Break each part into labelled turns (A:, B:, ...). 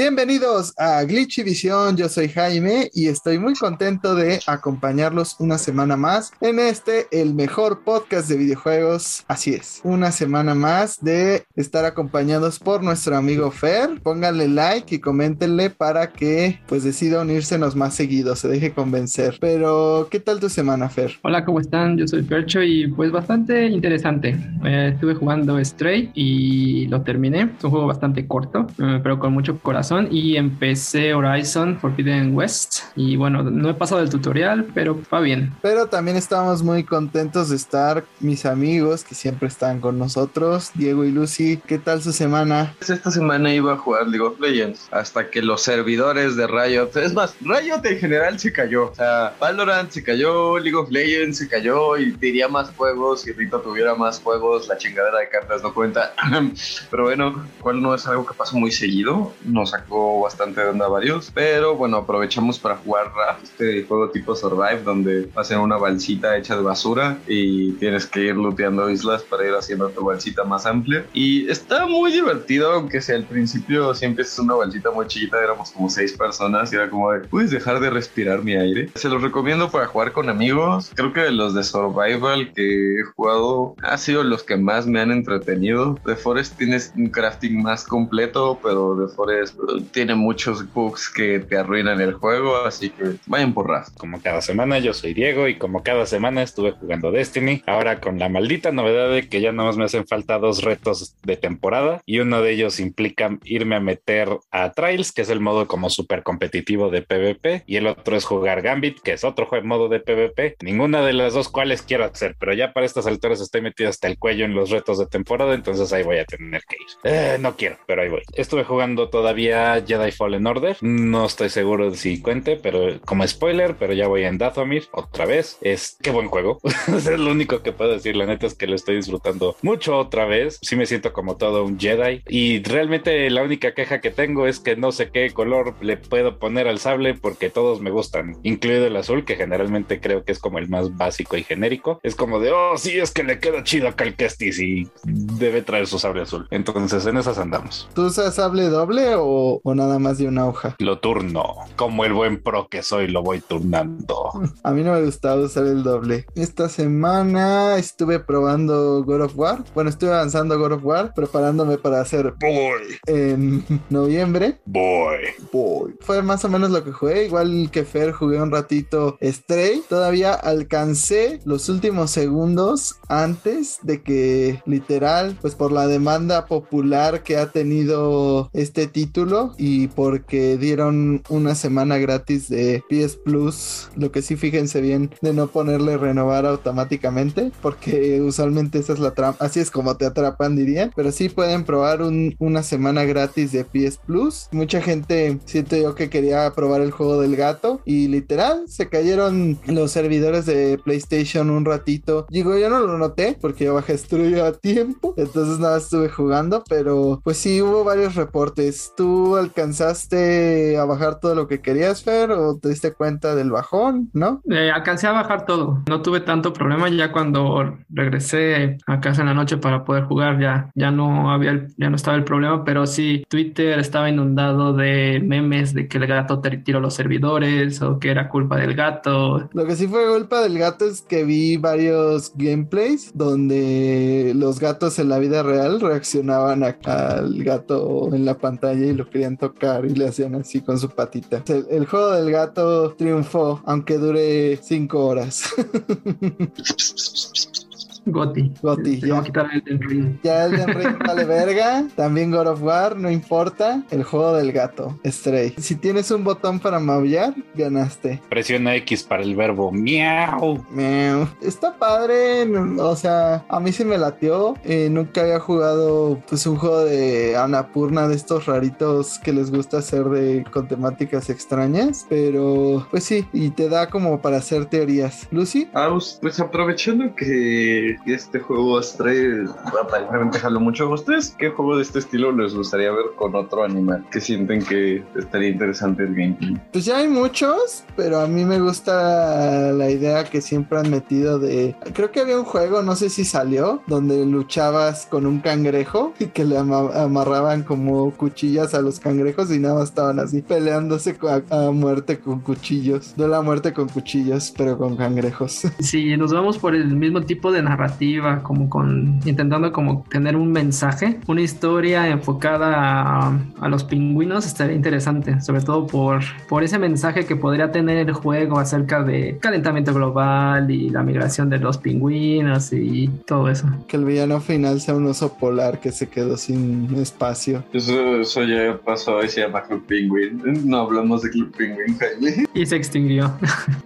A: Bienvenidos a Glitchy Visión, yo soy Jaime y estoy muy contento de acompañarlos una semana más en este, el mejor podcast de videojuegos. Así es, una semana más de estar acompañados por nuestro amigo Fer. Pónganle like y coméntenle para que pues decida unírsenos más seguido, se deje convencer. Pero, ¿qué tal tu semana, Fer?
B: Hola, ¿cómo están? Yo soy Fercho y pues bastante interesante. Eh, estuve jugando Stray y lo terminé. Es un juego bastante corto, eh, pero con mucho corazón y empecé Horizon Forbidden West y bueno, no he pasado el tutorial, pero va bien.
A: Pero también estamos muy contentos de estar mis amigos que siempre están con nosotros, Diego y Lucy. ¿Qué tal su semana?
C: Pues esta semana iba a jugar League of Legends hasta que los servidores de Riot, es más, Riot en general se cayó. O sea, Valorant se cayó, League of Legends se cayó y diría más juegos. Si Rito tuviera más juegos, la chingadera de cartas no cuenta. Pero bueno, cuál no es algo que pasa muy seguido. Nos sacó bastante de onda varios, pero bueno, aprovechamos para jugar este juego tipo Survive, donde hacen una balsita hecha de basura y tienes que ir looteando islas para ir haciendo tu balsita más amplia. Y está muy divertido, aunque sea al principio siempre es una balsita muy chiquita, éramos como seis personas y era como de, puedes dejar de respirar mi aire. Se los recomiendo para jugar con amigos. Creo que los de Survival que he jugado ha sido los que más me han entretenido. The Forest tienes un crafting más completo, pero The Forest tiene muchos bugs que te arruinan el juego, así que vayan por ras.
D: Como cada semana, yo soy Diego y como cada semana estuve jugando Destiny. Ahora con la maldita novedad de que ya nada más me hacen falta dos retos de temporada y uno de ellos implica irme a meter a Trials, que es el modo como súper competitivo de PvP, y el otro es jugar Gambit, que es otro modo de PvP. Ninguna de las dos cuales quiero hacer, pero ya para estas alturas estoy metido hasta el cuello en los retos de temporada, entonces ahí voy a tener que ir. Eh, no quiero, pero ahí voy. Estuve jugando todavía Jedi Fallen Order. No estoy seguro de si cuente, pero como spoiler, pero ya voy en Dathomir otra vez. Es qué buen juego. es lo único que puedo decir. La neta es que lo estoy disfrutando mucho otra vez. Sí me siento como todo un Jedi. Y realmente la única queja que tengo es que no sé qué color le puedo poner al sable porque todos me gustan, incluido el azul, que generalmente creo que es como el más básico y genérico. Es como de, oh, sí, es que le queda chido a Cal y debe traer su sable azul. Entonces en esas andamos.
A: ¿Tú usas sable doble o o, nada más de una hoja?
D: Lo turno. Como el buen pro que soy, lo voy turnando.
A: A mí no me gustaba usar el doble. Esta semana estuve probando God of War. Bueno, estuve avanzando God of War, preparándome para hacer Boy en noviembre.
D: Boy.
A: Boy. Fue más o menos lo que jugué. Igual que Fer, jugué un ratito Stray. Todavía alcancé los últimos segundos antes de que literal, pues por la demanda popular que ha tenido este título y porque dieron una semana gratis de PS Plus. Lo que sí, fíjense bien de no ponerle renovar automáticamente, porque usualmente esa es la trampa. Así es como te atrapan, dirían. Pero sí pueden probar una semana gratis de PS Plus. Mucha gente siento yo que quería probar el juego del gato y literal se cayeron los servidores de PlayStation un ratito. Digo, yo no lo noté porque yo bajé estudio a tiempo, entonces nada estuve jugando, pero pues sí hubo varios reportes. ¿Tú alcanzaste a bajar todo lo que querías, Fer, o te diste cuenta del bajón, no?
B: Eh, alcancé a bajar todo. No tuve tanto problema ya cuando regresé a casa en la noche para poder jugar. Ya, ya no había, ya no estaba el problema, pero sí, Twitter estaba inundado de memes de que el gato te tiró los servidores o que era culpa del gato.
A: Lo que sí fue culpa del gato es que vi varios gameplays donde los gatos en la vida real reaccionaban al gato en la pantalla y lo querían tocar y le hacían así con su patita. El, juego del gato triunfó, aunque dure cinco horas.
B: Goti.
A: Goti, ya.
B: quitar el Ring.
A: Ya el Ring vale verga. También God of War, no importa. El juego del gato, Stray. Si tienes un botón para maullar, ganaste.
D: Presiona X para el verbo miau.
A: Miau. Está padre, o sea, a mí sí me latió. Eh, nunca había jugado pues un juego de Anapurna de estos raritos que les gusta hacer de con temáticas extrañas, pero pues sí, y te da como para hacer teorías. Lucy?
C: Ah, pues aprovechando que este juego Stray aparentemente jaló mucho. ¿Ustedes qué juego de este estilo les gustaría ver con otro animal? Que sienten que estaría interesante el gameplay.
A: Pues ya hay muchos, pero a mí me gusta la idea que siempre han metido de. Creo que había un juego, no sé si salió, donde luchabas con un cangrejo y que le ama- amarraban como cuchillas a los cangrejos y nada más estaban así peleándose a, a muerte con cuchillos. No la muerte con cuchillos, pero con cangrejos.
B: Si nos vamos por el mismo tipo de narrativa, como con intentando como tener un mensaje, una historia enfocada a, a los pingüinos estaría interesante, sobre todo por, por ese mensaje que podría tener el juego acerca de calentamiento global y la migración de los pingüinos y todo eso.
A: que el villano final sea un oso polar que se quedó sin espacio.
C: Eso, eso ya pasó y se llama Club Penguin. No hablamos de Club Penguin, Jaime.
B: Y se extinguió.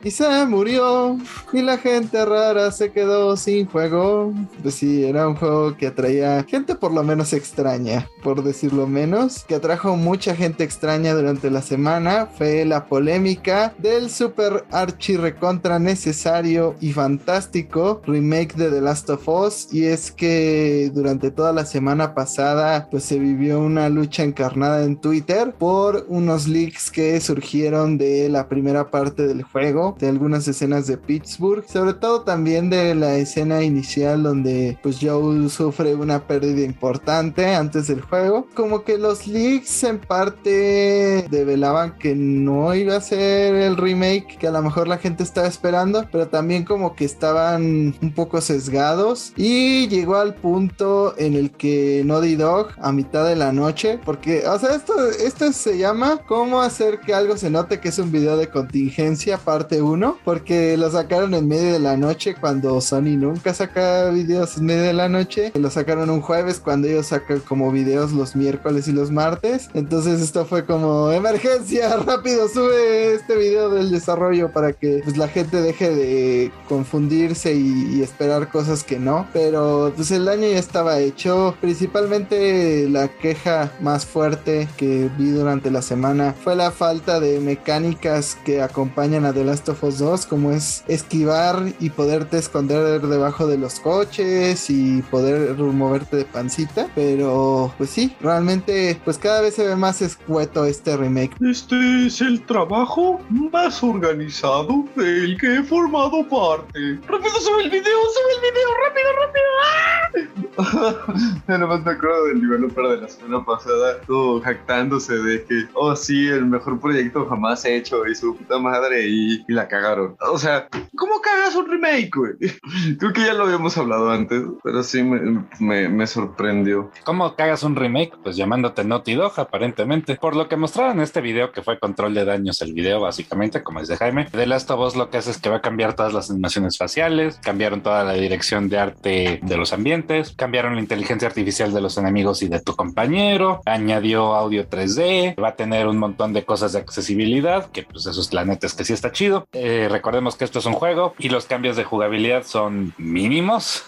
A: Y se murió y la gente rara se quedó sin juego. Pues sí, era un juego que atraía gente por lo menos extraña, por decirlo menos, que atrajo mucha gente extraña durante la semana. Fue la polémica del super archi recontra necesario y fantástico remake de The Last of Us. Y es que durante toda la semana pasada, pues se vivió una lucha encarnada en Twitter por unos leaks que surgieron de la primera parte del juego, de algunas escenas de Pittsburgh, sobre todo también de la escena inicial donde pues Joel sufre una pérdida importante antes del juego. Como que los leaks en parte develaban que no iba a ser el remake que a lo mejor la gente estaba esperando, pero también como que estaban un poco sesgados y llegó al punto en el que Naughty Dog a mitad de la noche, porque, o sea, esto, esto se llama cómo hacer que algo se note que es un video de contingencia parte 1, porque lo sacaron en medio de la noche cuando Sony nunca saca videos en medio de la noche, lo sacaron un jueves cuando ellos sacan como videos los miércoles y los martes, entonces esto fue como emergencia, rápido sube este video del desarrollo para que pues la gente deje de confundirse y, y esperar cosas que no, pero pues el daño ya estaba hecho, principalmente la queja más fuerte que vi durante la semana fue la falta de mecánicas que acompañan a The Last of Us 2, como es esquivar y poderte esconder debajo de los coches y poder moverte de pancita, pero pues sí, realmente pues cada vez se ve más escueto este remake.
C: Este es el trabajo más organizado del que he formado parte. ¡Rápido, sube el video! ¡Sube el video! ¡Rápido, rápido! ¡Ah! Nada más me acuerdo del developer de la semana pasada, todo jactándose de que, oh sí, el mejor proyecto jamás hecho y su puta madre y, y la cagaron. O sea, ¿cómo cagas un remake, güey? Creo que ya lo habíamos hablado antes, pero sí me, sorprendió.
D: ¿Cómo cagas un remake? Pues llamándote Naughty Dog, aparentemente. Por lo que mostraron en este video, que fue control de daños el video, básicamente, como dice Jaime, The Last of Us lo que hace es que va a cambiar todas las animaciones faciales, cambiaron toda la dirección de arte de los ambientes, cambiaron la inteligencia artificial de los enemigos y de tu compañero, añadió audio 3D, va a tener un montón de cosas de accesibilidad, que pues esos la neta es que sí está chido. Eh, recordemos que esto es un juego y los cambios de jugabilidad son mínimos,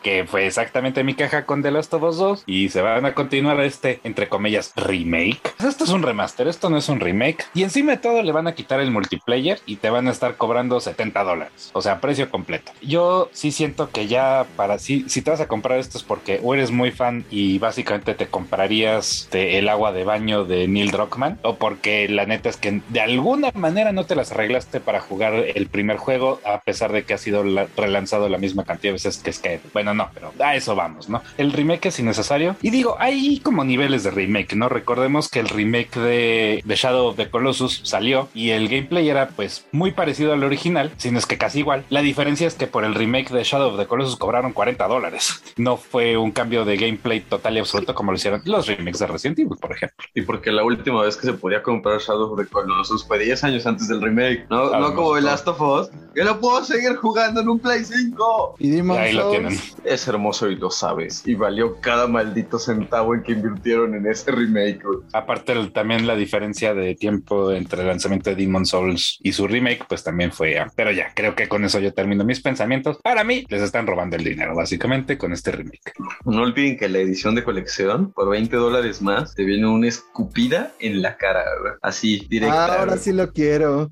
D: que fue exactamente mi queja con The Last of Us 2 y se van a continuar este, entre comillas, remake. Pues Esto es un remaster, esto no es un remake. Y encima de todo le van a quitar el multiplayer y te van a estar cobrando 70 dólares, o sea, precio completo. Yo sí siento que ya para si, si te vas a comprar esto es porque o eres muy fan y básicamente te comprarías de el agua de baño de Neil Druckmann o porque la neta es que de alguna manera no te las arreglaste para jugar el primer juego a pesar de que ha sido la- relanzado la misma cantidad de veces que Skyrim. Bueno, no, pero a eso vamos, ¿no? El remake es innecesario y digo, hay como niveles de remake, ¿no? Recordemos que el remake de, de Shadow of the Colossus salió y el gameplay era pues muy parecido al original, sino es que casi igual. La diferencia es que por el remake de Shadow of the Colossus cobraron 40 dólares. No fue un cambio de gameplay total y absoluto como lo hicieron los remakes de Resident Evil, por ejemplo.
C: Y porque la última vez que se podía comprar Shadow of the Colossus fue 10 años antes del remake, ¿no? No como el
D: no.
C: Last of Us, que lo puedo seguir jugando en un Play 5.
A: Y Demon's
D: Ahí lo
A: Souls,
D: tienen.
C: Es hermoso y lo sabes. Y valió cada maldito centavo en que invirtieron en ese remake.
D: Aparte el- también la diferencia de tiempo entre el lanzamiento de Demon Souls y su remake, pues también fue... Pero ya, creo que con eso yo termino mis pensamientos. Para mí, les están robando el dinero, básicamente, con este remake.
C: No olviden que la edición de colección, por 20 dólares más, te viene una escupida en la cara. Así, directa.
A: Ah, ahora sí lo quiero.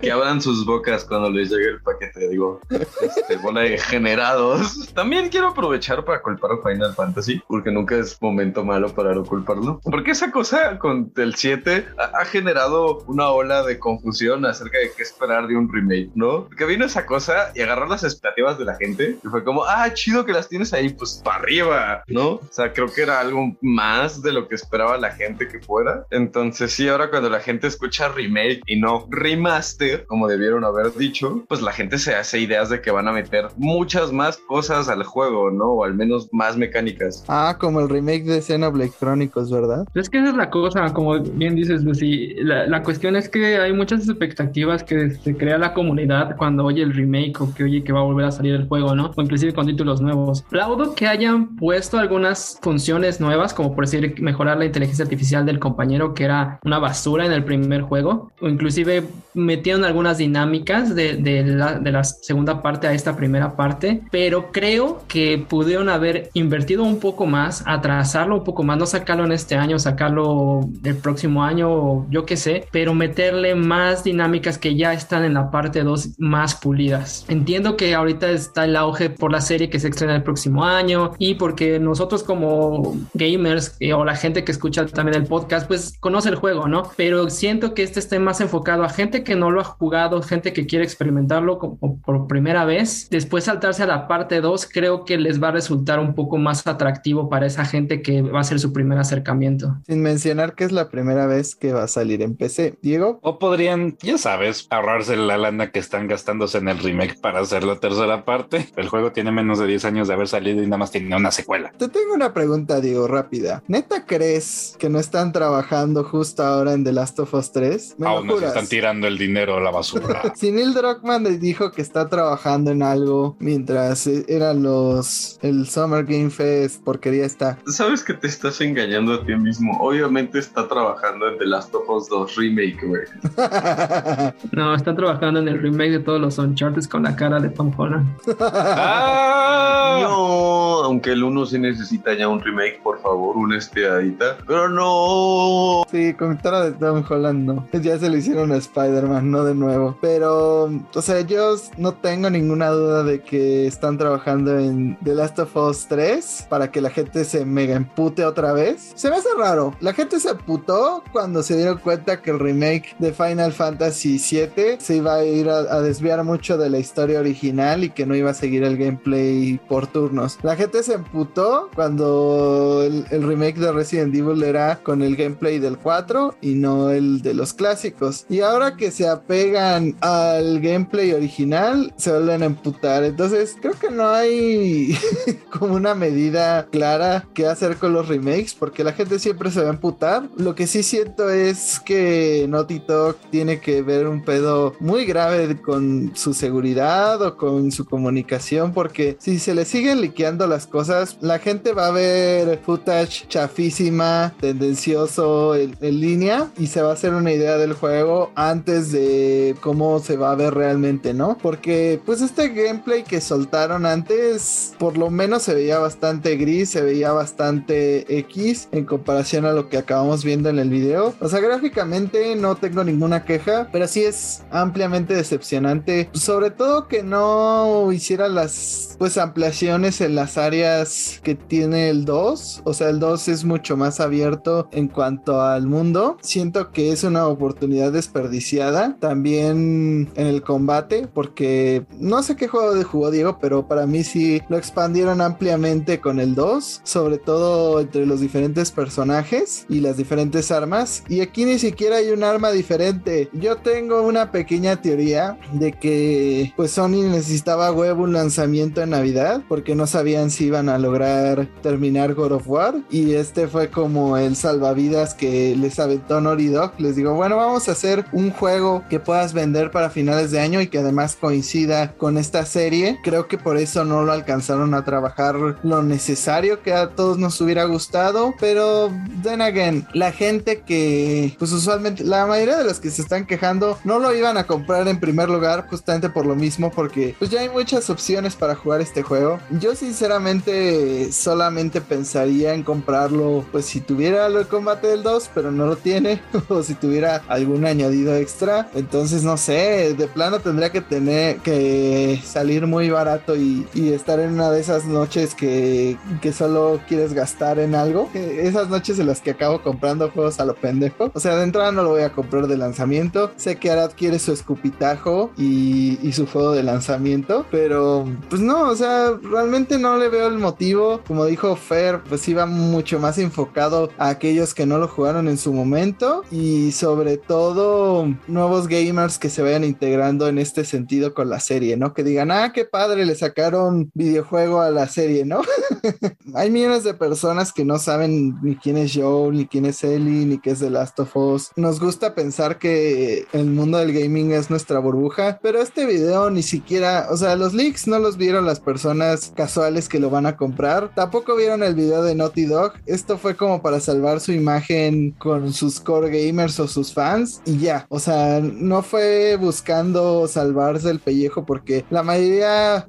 C: Que abran sus bocas cuando les llegue el paquete, digo, este, generados. También quiero aprovechar para culpar a Final Fantasy, porque nunca es momento malo para no culparlo. Porque esa cosa con el 7 ha, ha generado una ola de confusión acerca de qué esperar de un remake, ¿no? Que vino esa cosa y agarró las expectativas de la gente y fue como, ah, chido que las tienes ahí, pues para arriba, ¿no? O sea, creo que era algo más de lo que esperaba la gente que fuera. Entonces, sí, ahora cuando la gente escucha remake y no remaster, como debieron haber dicho, pues la gente se hace ideas de que van a meter muchas más cosas al juego, ¿no? O al menos más mecánicas.
A: Ah, como el remake de Xenoblade Chronicles, ¿verdad?
B: Es que esa es la cosa, como bien dices, Lucy. La, la cuestión es que hay muchas expectativas que se crea la comunidad cuando oye el remake o que oye que va a volver a salir el juego, ¿no? O inclusive con títulos nuevos. Aplaudo que hayan puesto algunas funciones nuevas, como por decir mejorar la inteligencia artificial del compañero, que era una basura en el primer juego, o inclusive metieron algunas dinámicas de, de la, de la segunda parte a esta primera parte, pero creo que pudieron haber invertido un poco más, atrasarlo un poco más, no sacarlo en este año, sacarlo el próximo año, yo qué sé, pero meterle más dinámicas que ya están en la parte 2 más pulidas. Entiendo que ahorita está el auge por la serie que se estrena el próximo año y porque nosotros como gamers eh, o la gente que escucha también el podcast, pues conoce el juego, ¿no? Pero siento que este esté más enfocado a gente que no lo ha jugado, gente que quiere experimentarlo como por primera vez. Después saltarse a la parte 2, creo que les va a resultar un poco más atractivo para esa gente que va a ser su primer acercamiento.
A: Sin mencionar que es la primera vez que va a salir en PC. Diego,
D: O podrían, ya sabes, ahorrarse la lana que están gastándose en el remake para hacer la tercera parte. El juego tiene menos de 10 años de haber salido y nada más tiene una secuela.
A: te tengo una pregunta, Diego, rápida. ¿Neta crees que no están trabajando justo ahora en The Last of Us 3? ¿Me
D: Aún nos están tirando el dinero a la basura.
A: Si Neil Druckmann dijo que está trabajando en algo mientras eh, eran los el Summer Game Fest, porquería está.
C: Sabes que te estás engañando a ti mismo. Obviamente está trabajando en The Last of Us 2 Remake, güey.
B: No, están trabajando en el remake de todos los Uncharted con la cara de Tom Holland.
D: ¡Ah!
C: No, aunque el 1 sí necesita ya un remake, por favor, una estiradita. Pero no.
A: Sí, con cara de Tom Holland no. Ya se lo hicieron a Spider-Man, no de nuevo. Pero, o sea, yo no tengo ninguna duda de que están trabajando en The Last of Us 3 para que la gente se mega empute otra vez. Se me hace raro. La gente se putó cuando se dieron cuenta que el remake de Final Fantasy VII se iba a ir a, a desviar mucho de la historia original y que no iba a seguir el gameplay por turnos. La gente se emputó cuando el, el remake de Resident Evil era con el gameplay del 4 y no el de los clásicos. Y ahora que se apegan al gameplay original, se vuelven a emputar. Entonces, creo que no hay como una medida clara que hacer con los remakes, porque la gente siempre se va a emputar. Lo que sí siento es que Naughty Dog tiene que ver un pedo muy grave con su seguridad o con su comunicación, porque si se le siguen liqueando las cosas, la gente va a ver footage chafísima, tendencioso en, en línea y se va a hacer una idea del juego antes de cómo se va a ver realmente, ¿no? Porque pues este gameplay que soltaron antes, por lo menos se veía bastante gris, se veía bastante X en comparación a lo que acabamos viendo en el video. O sea, gráficamente no tengo ninguna queja, pero sí es ampliamente decepcionante, sobre todo que no hiciera las pues ampliaciones en las áreas que tiene el 2, o sea, el 2 es mucho más abierto en cuanto al mundo. Siento que es una oportunidad desperdiciada también en el combate, porque no sé qué juego de jugó Diego, pero para mí sí lo expandieron ampliamente con el 2, sobre todo entre los diferentes personajes y las diferentes armas. Y aquí ni siquiera hay un arma diferente. Yo tengo una pequeña teoría de que pues Sony necesitaba huevo un lanzamiento en Navidad porque no sabían si iban a lograr terminar God of War y este fue como el salvavidas que les aventó Naughty Dog. Les digo, bueno, vamos a hacer un juego que puedas vender para finales de año y que además coincida con esta serie. Creo que por eso no lo alcanzaron a trabajar lo necesario que a todos nos hubiera gustado, pero then again, la gente que pues usualmente la mayoría de los que se están quejando no lo iban a comprar en primer lugar justamente por lo mismo porque pues ya hay muchas opciones para jugar este juego. Yo sinceramente solamente pensaría en comprarlo, pues si tuviera el combate del 2, pero no lo tiene, o si tuviera algún añadido extra. Entonces, no sé, de plano tendría que tener que salir muy barato y, estar en una de esas noches que, que solo quieres gastar en algo. Esas noches en las que acabo comprando juegos a lo pendejo. O sea, de entrada no lo voy a comprar de lanzamiento. Sé que Arad quiere su escupitajo y, y su juego de lanzamiento, pero pues no, o sea, realmente no le veo el motivo. Como dijo Fer, pues iba mucho más enfocado a aquellos que no lo jugaron en su momento y sobre todo nuevos gamers que se vayan integrando en este sentido con la serie, ¿no? Que digan, ah, qué padre, le sacaron videojuego a la serie, ¿no? Hay millones de personas que no saben ni quién es Joe, ni quién es Ellie, ni qué es The Last of Us. Nos gusta pensar que el mundo del gaming es nuestra burbuja, pero este video ni siquiera, o sea, los leaks no los vieron las personas casuales que lo van a comprar. Tampoco vieron el video de Naughty Dog. Esto fue como para salvar su imagen con sus core gamers o sus fans y ya. O sea, no fue buscando salvarse el pellejo porque la mayoría,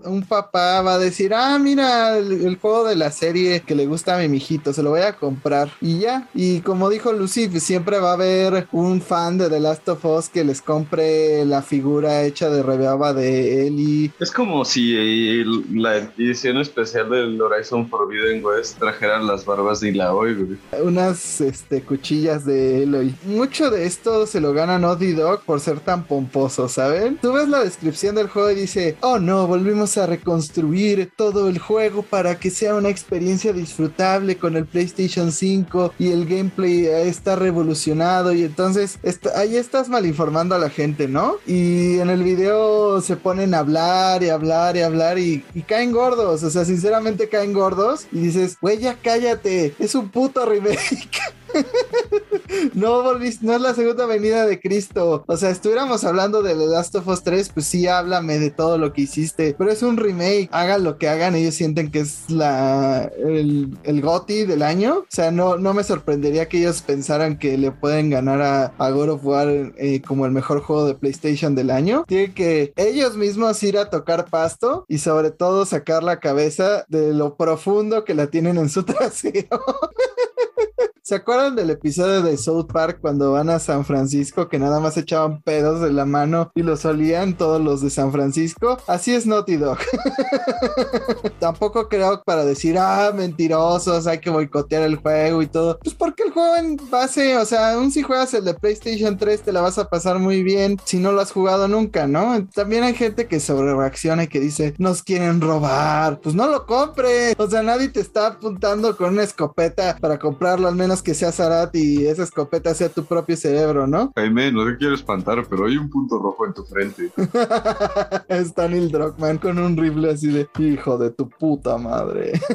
A: un papá va a decir, ah, mira, el, el juego de la serie que le gusta a mi mijito, se lo voy a comprar y ya. Y como dijo Lucy, pues siempre va a haber un fan de The Last of Us que les compre la figura hecha de rebaba de Ellie.
C: Es como si el- la edición especial del Horizon Forbidden West trajera las barbas de Ilaoi, güey.
A: unas este, cuchillas de Eloy. Mucho de esto se lo gana Naughty Dog por ser tan pomposo, ¿saben? Tú ves la descripción del juego y dice, oh no, volvimos a reconstruir todo el juego para que sea una experiencia disfrutable con el PlayStation 5 y el gameplay está revolucionado y entonces ahí estás mal informando a la gente, ¿no? Y en el video se ponen a hablar y hablar y hablar y, y caen gordos, o sea, sinceramente caen gordos y dices, güey, ya cállate, es un puto remake. No no es la segunda venida de Cristo. O sea, estuviéramos hablando de The Last of Us 3, pues sí, háblame de todo lo que hiciste. Pero es un remake. Hagan lo que hagan, ellos sienten que es el, el GOTY del año. O sea, no, no me sorprendería que ellos pensaran que le pueden ganar a, a God of War eh, como el mejor juego de PlayStation del año. Tienen que ellos mismos ir a tocar pasto y sobre todo sacar la cabeza de lo profundo que la tienen en su trasero. ¿Se acuerdan del episodio de South Park cuando van a San Francisco que nada más echaban pedos de la mano y los olían todos los de San Francisco? Así es Naughty Dog. Tampoco creo para decir, ah, mentirosos, hay que boicotear el juego y todo. Pues porque el juego en base, o sea, aún si juegas el de PlayStation 3 te la vas a pasar muy bien si no lo has jugado nunca, ¿no? También hay gente que sobre reacciona y que dice, nos quieren robar. Pues no lo compres. O sea, nadie te está apuntando con una escopeta para comprarlo, al menos que sea Zarat y esa escopeta sea tu propio cerebro, ¿no?
C: Jaime, no te quiero espantar, pero hay un punto rojo en tu frente.
A: Está Neil Druckmann con un rifle así de hijo de tu puta madre.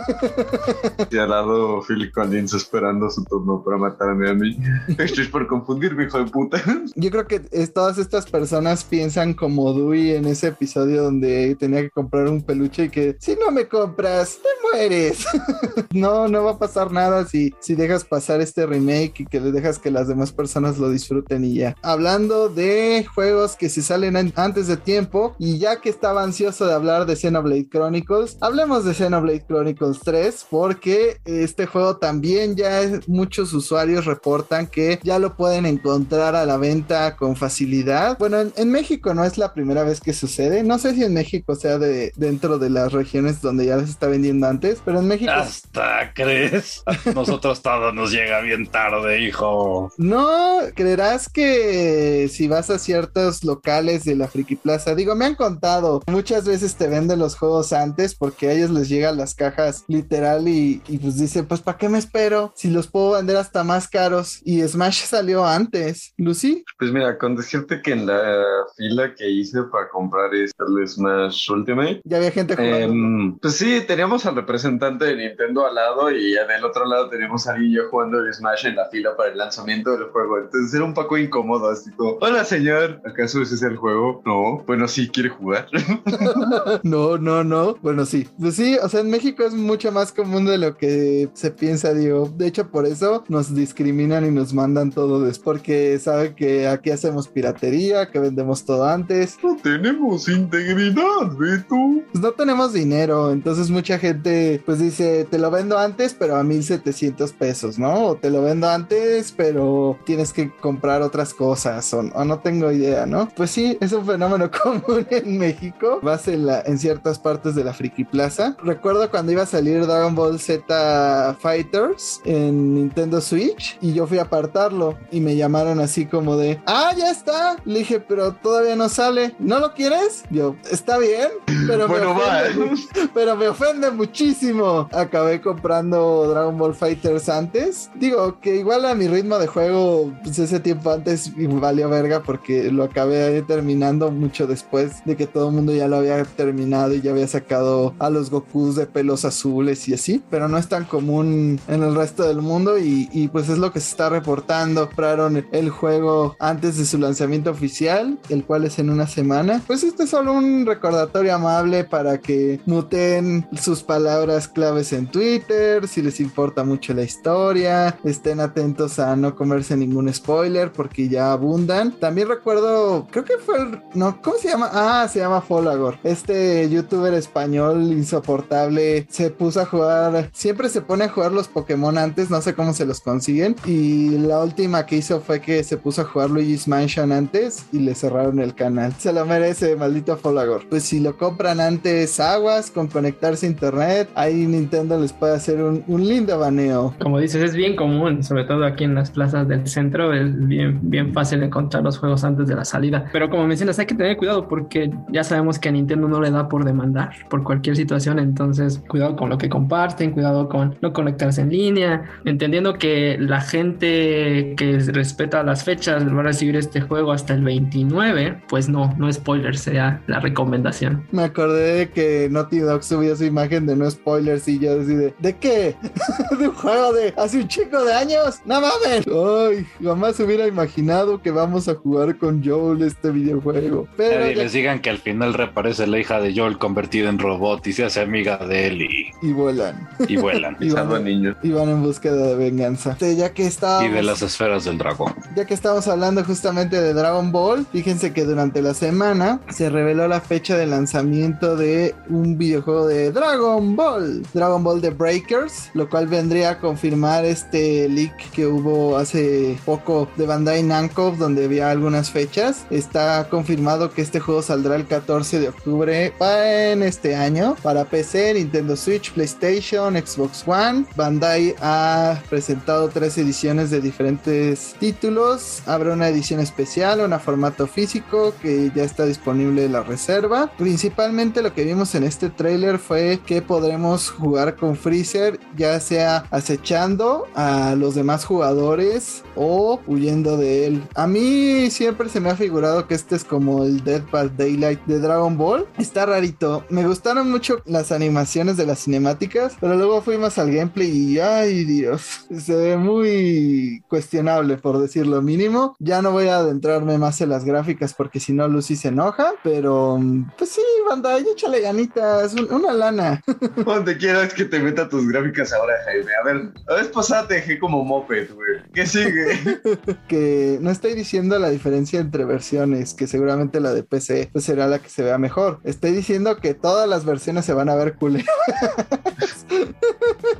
C: Y al lado Phil Collins esperando su turno para matarme a mí. Esto es por confundirme, hijo de puta.
A: Yo creo que es- todas estas personas piensan como Dewey en ese episodio donde tenía que comprar un peluche y que si no me compras, te mueres. no, no va a pasar nada si, si dejas pasar este remake y que le dejas que las demás personas lo disfruten y ya. Hablando de juegos que se salen an- antes de tiempo y ya que estaba ansioso de hablar de Xenoblade Chronicles, hablemos de Xenoblade Chronicles 3 porque este juego también ya muchos usuarios reportan que ya lo pueden encontrar a la venta con facilidad. Bueno, en, México no es la primera vez que sucede. No sé si en México sea de dentro de las regiones donde ya se está vendiendo antes, pero en México
D: Hasta crees. Nosotros todo nos llega bien tarde, hijo.
A: No, creerás que si vas a ciertos locales de la Friki Plaza, digo, me han contado, muchas veces te venden los juegos antes porque a ellos les llegan las cajas literal y, y pues dicen, pues ¿para qué me espero? Si los puedo vender hasta más caros. Y Smash salió antes, Lucy.
C: Pues mira, con decirte que en la fila que hice para comprar este el Smash Ultimate,
A: Ya había gente jugando.
C: em, pues sí, teníamos al representante de Nintendo al lado y del otro lado teníamos a alguien yo jugando jugando el Smash en la fila para el lanzamiento del juego. Entonces era un poco incómodo, así como, hola señor, ¿acaso ese es el juego? No, bueno, sí, quiere jugar.
A: no, no, no. Bueno, sí. Pues sí, o sea, en México es mucho más común de lo que se piensa, digo. De hecho, por eso nos discriminan y nos mandan todo después, porque saben que aquí hacemos piratería, que vendemos todo antes.
C: No tenemos integridad, Beto.
A: Pues no tenemos dinero, entonces mucha gente pues dice, te lo vendo antes, pero a 1700 pesos, ¿no? O te lo vendo antes, pero tienes que comprar otras cosas, o, no tengo idea, ¿no? Pues sí, es un fenómeno común en México, más en, la, en ciertas partes de la Friki Plaza. Recuerdo cuando iba a salir Dragon Ball Z Fighters en Nintendo Switch y yo fui a apartarlo y me llamaron así como de, ah, ya está. Le dije, pero todavía no sale. ¿No lo quieres? Yo, está bien, pero,
C: bueno,
A: me, ofende, pero me ofende muchísimo. Acabé comprando Dragon Ball Fighters antes. Digo que igual a mi ritmo de juego, pues ese tiempo antes valió verga porque lo acabé terminando mucho después de que todo el mundo ya lo había terminado y ya había sacado a los Gokus de pelos azules y así. Pero no es tan común en el resto del mundo y, y pues es lo que se está reportando. Compraron el juego antes de su lanzamiento oficial, el cual es en una semana. Pues este es solo un recordatorio amable para que muten sus palabras claves en Twitter, si les importa mucho la historia, estén atentos a no comerse ningún spoiler porque ya abundan. También recuerdo, creo que fue el, no, ¿cómo se llama? Ah, se llama Folagor. Este youtuber español insoportable se puso a jugar, siempre se pone a jugar los Pokémon antes, no sé cómo se los consiguen. Y la última que hizo fue que se puso a jugar Luigi's Mansion antes y le cerraron el canal. Se lo merece, maldito Folagor. Pues si lo compran antes aguas con conectarse a internet, ahí Nintendo les puede hacer un, un lindo baneo.
B: Como dices, es bien común, sobre todo aquí en las plazas del centro, es bien, bien fácil encontrar los juegos antes de la salida. Pero como mencionas, hay que tener cuidado porque ya sabemos que a Nintendo no le da por demandar por cualquier situación, entonces cuidado con lo que comparten, cuidado con no conectarse en línea, entendiendo que la gente que respeta las fechas va a recibir este juego hasta el 29, pues no, no spoiler, sea la recomendación.
A: Me acordé de que Naughty Dog subió su imagen de no spoilers y yo decidí, ¿de qué? ¿De un juego de hace un chico de años? ¡No mames! Ay, jamás hubiera imaginado que vamos a jugar con Joel este videojuego. Pero ya-
D: les digan que al final reaparece la hija de Joel convertida en robot y se hace amiga de él y,
A: Y vuelan.
D: y vuelan.
A: Y van,
C: niños.
A: y van en búsqueda de venganza. Este, ya que
D: y
A: estábamos,
D: de las esferas del dragón.
A: ya que estamos hablando justamente de Dragon Ball, fíjense que durante la semana se reveló la fecha de lanzamiento de un videojuego de Dragon Ball, Dragon Ball The Breakers, lo cual vendría a confirmar este leak que hubo hace poco de Bandai Namco, donde había algunas fechas. Está confirmado que este juego saldrá el 14 de octubre en este año para PC, Nintendo Switch, PlayStation, Xbox One. Bandai ha presentado tres ediciones de diferentes títulos. Habrá una edición especial, una formato físico que ya está disponible en la reserva. Principalmente lo que vimos en este tráiler fue que podremos jugar con Freezer, ya sea acechando a los demás jugadores o huyendo de él. A mí siempre se me ha figurado que este es como el Dead by Daylight de Dragon Ball. Está rarito. Me gustaron mucho las animaciones de las cinemáticas, pero luego fuimos al gameplay y ay Dios, se ve muy cuestionable por decirlo mínimo. Ya no voy a adentrarme más en las gráficas porque si no Lucy se enoja, pero pues sí, banda, échale ganitas, un- una lana.
C: Donde quieras que te meta tus gráficas ahora, Jaime. A ver, la vez pasada te dejé como moped, güey. ¿Qué sigue?
A: que no estoy diciendo la diferencia entre versiones, que seguramente la de PC pues será la que se vea mejor. Estoy diciendo que todas las versiones se van a ver culeras.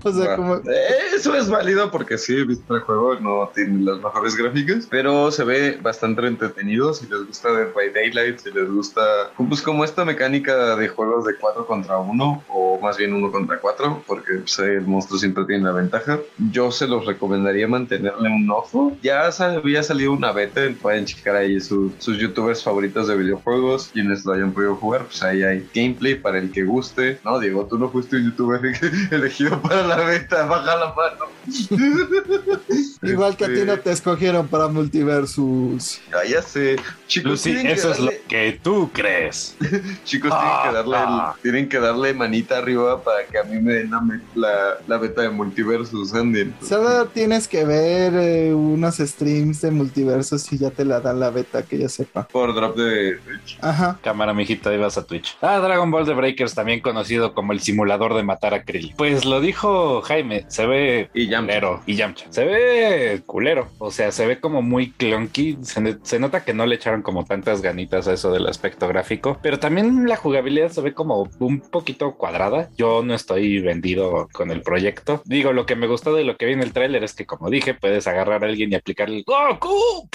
A: o sea, como
C: Eh, Eso es válido porque sí, el juego, no tiene las mejores gráficas, pero se ve bastante entretenido. Si les gusta Dead by Daylight, si les gusta, pues como esta mecánica de juegos de 4 contra 1, o más bien 1 contra 4, porque pues, el monstruo siempre tiene la ventaja, yo se los recomendaría mantenerle un ojo. Ya había salido una beta, pueden checar ahí su- sus youtubers favoritos de videojuegos, quienes lo hayan podido jugar, pues ahí hay gameplay para el que guste. No, Diego, tú no fuiste un youtuber elegido para la beta, baja la mano.
A: Igual que a ti no
C: Este,
A: te escogieron para Multiversus.
C: Ah, ya sé. Chicos,
D: Lucy,
C: tienen que
D: eso es lo
C: darle-
D: que tú crees.
C: Chicos,
D: Ah,
C: tienen, que darle el-
D: ah.
C: tienen que darle manita arriba para que a mí me den la, la, la beta de Multiversus, Andy.
A: Solo tienes que ver eh, unos streams de Multiversus y ya te la dan la beta, que yo sepa.
C: Por drop de Twitch.
A: Ajá.
D: Cámara, mijita, ibas a Twitch. Ah, Dragon Ball The Breakers, también conocido como el simulador de matar a Krillin. Pues lo dijo Jaime, se ve
C: Y Yamcha.
D: culero. Y Yamcha. Se ve culero. O sea, se ve como muy clunky. Se, se nota que no le echaron como tantas ganitas a eso del aspecto gráfico. Pero también la jugabilidad se ve como un poquito cuadrada. Yo no estoy vendido con el proyecto. Digo, lo que me gustó de lo que vi en el tráiler es que, como dije, puedes agarrar a alguien y aplicarle el Goku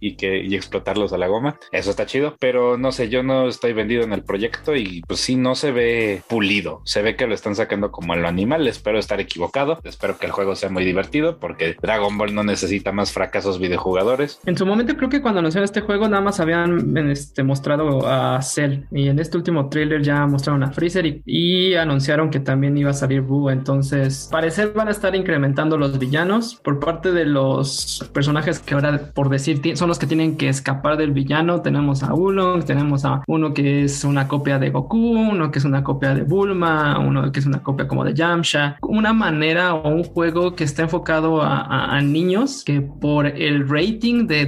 D: y que y explotarlos a la goma. Eso está chido, pero no sé, yo no estoy vendido en el proyecto y pues sí, no se ve pulido. Se ve que lo están sacando como a lo animal. Espero estar equivocado. Espero que el juego sea muy divertido porque Dragon Ball no necesita más fracasos videojugadores.
B: En su momento creo que cuando anunciaron este juego nada más habían este, mostrado a Cell y en este último trailer ya mostraron a Freezer y, y anunciaron que también iba a salir Boo. Entonces, parecer van a estar incrementando los villanos por parte de los personajes que ahora, por decir, son los que tienen que escapar del villano. Tenemos a Oolong, tenemos a uno que es una copia de Goku, uno que es una copia de Bulma, uno que es una copia como de Yamcha. Una manera o un juego que está enfocado a, niños que por el rating de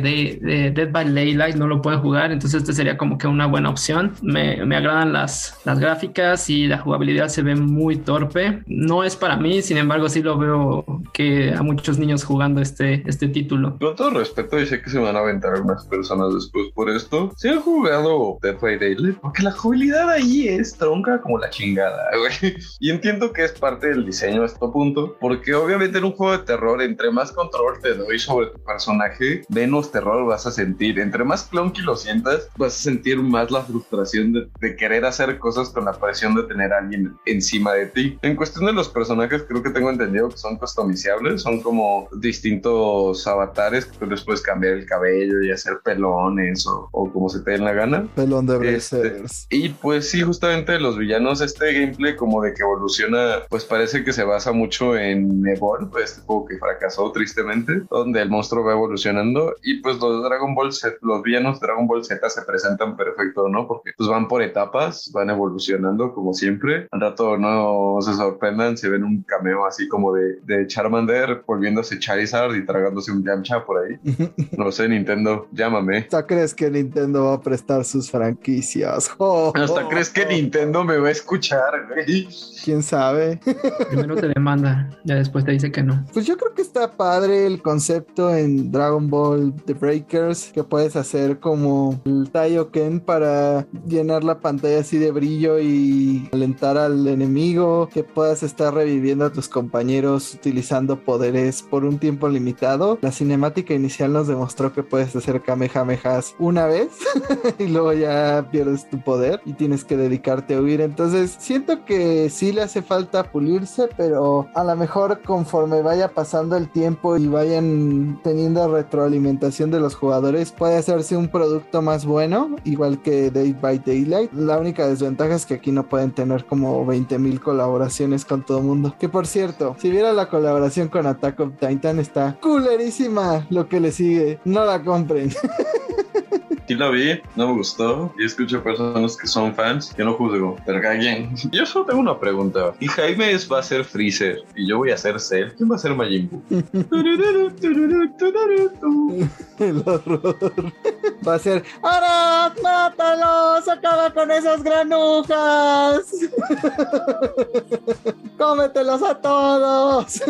B: Dead by Daylight no lo pueden jugar. Entonces, este sería como que una buena opción. Me, me agradan las, las gráficas y la jugabilidad se ve muy torpe. No es para mí, sin embargo, sí lo veo que a muchos niños jugando este, este título.
C: Con todo respeto, y sé que se van a aventar algunas personas después por esto. Si han jugado Dead by Daylight, porque la jugabilidad ahí es tronca como la chingada, güey. Y entiendo que es parte del diseño a este punto, porque obviamente en un juego de terror, entre más control te doy sobre tu personaje, menos terror vas a sentir. Entre más clunky lo sientas, vas a sentir más la frustración de, de querer hacer cosas con la presión de tener a alguien encima de ti. En cuestión de los personajes, creo que tengo entendido que son customizables, son como distintos avatares que tú les puedes cambiar el cabello y hacer pelones o, o como se te dé la gana.
A: Pelón de
C: Este,
A: Brazers.
C: Y pues sí, justamente los villanos, este gameplay como de que evoluciona, pues parece que se basa mucho en Evolve, este juego que fracasó tristemente, donde el monstruo va evolucionando y pues los Dragon Ball Z, los villanos de Dragon Ball Z se presentan perfecto, ¿no? Porque pues van por etapas, van evolucionando como siempre. Al rato no se sorprendan si ven un cameo así como de, de Charmander volviéndose Charizard y tragándose un Yamcha por ahí. No sé, Nintendo, llámame.
A: ¿Hasta crees que Nintendo va a prestar sus franquicias? Oh,
C: ¿Hasta
A: oh,
C: crees que
A: oh.
C: Nintendo me va a escuchar, güey?
A: ¿Quién sabe?
B: Primero te demanda, ya después te dice que no.
A: Pues yo creo que está padre el concepto en Dragon Ball The Breakers, que puedes hacer como el Taioken para llenar la pantalla así de brillo y alentar al enemigo, que puedas estar reviviendo a tus compañeros utilizando poderes por un tiempo limitado. La cinemática inicial nos demostró que puedes hacer Kamehamehas una vez y luego ya pierdes tu poder y tienes que dedicarte a huir. Entonces siento que sí le hace falta pulirse, pero a lo mejor conforme vaya pasando el tiempo y vayan teniendo retroalimentación de los jugadores, puede hacerse un producto más bueno, igual que Day by Daylight. La única desventaja es que aquí no pueden tener como 20 mil colaboraciones con todo el mundo. Que por cierto, si viera la colaboración con Attack of Titan, está culerísima lo que le sigue. No la compren.
C: Sí la vi, no me gustó. Y escucho personas que son fans que no juzgo. Pero cada quien. Yo solo tengo una pregunta. Y Jaime es- va a ser Freezer. Y yo voy a ser Cell. ¿Quién va a ser Majin Buu?
A: El horror. Va a ser. ¡Ahora! ¡Mátalos! ¡Acaba con esas granujas! ¡Cómetelos a todos!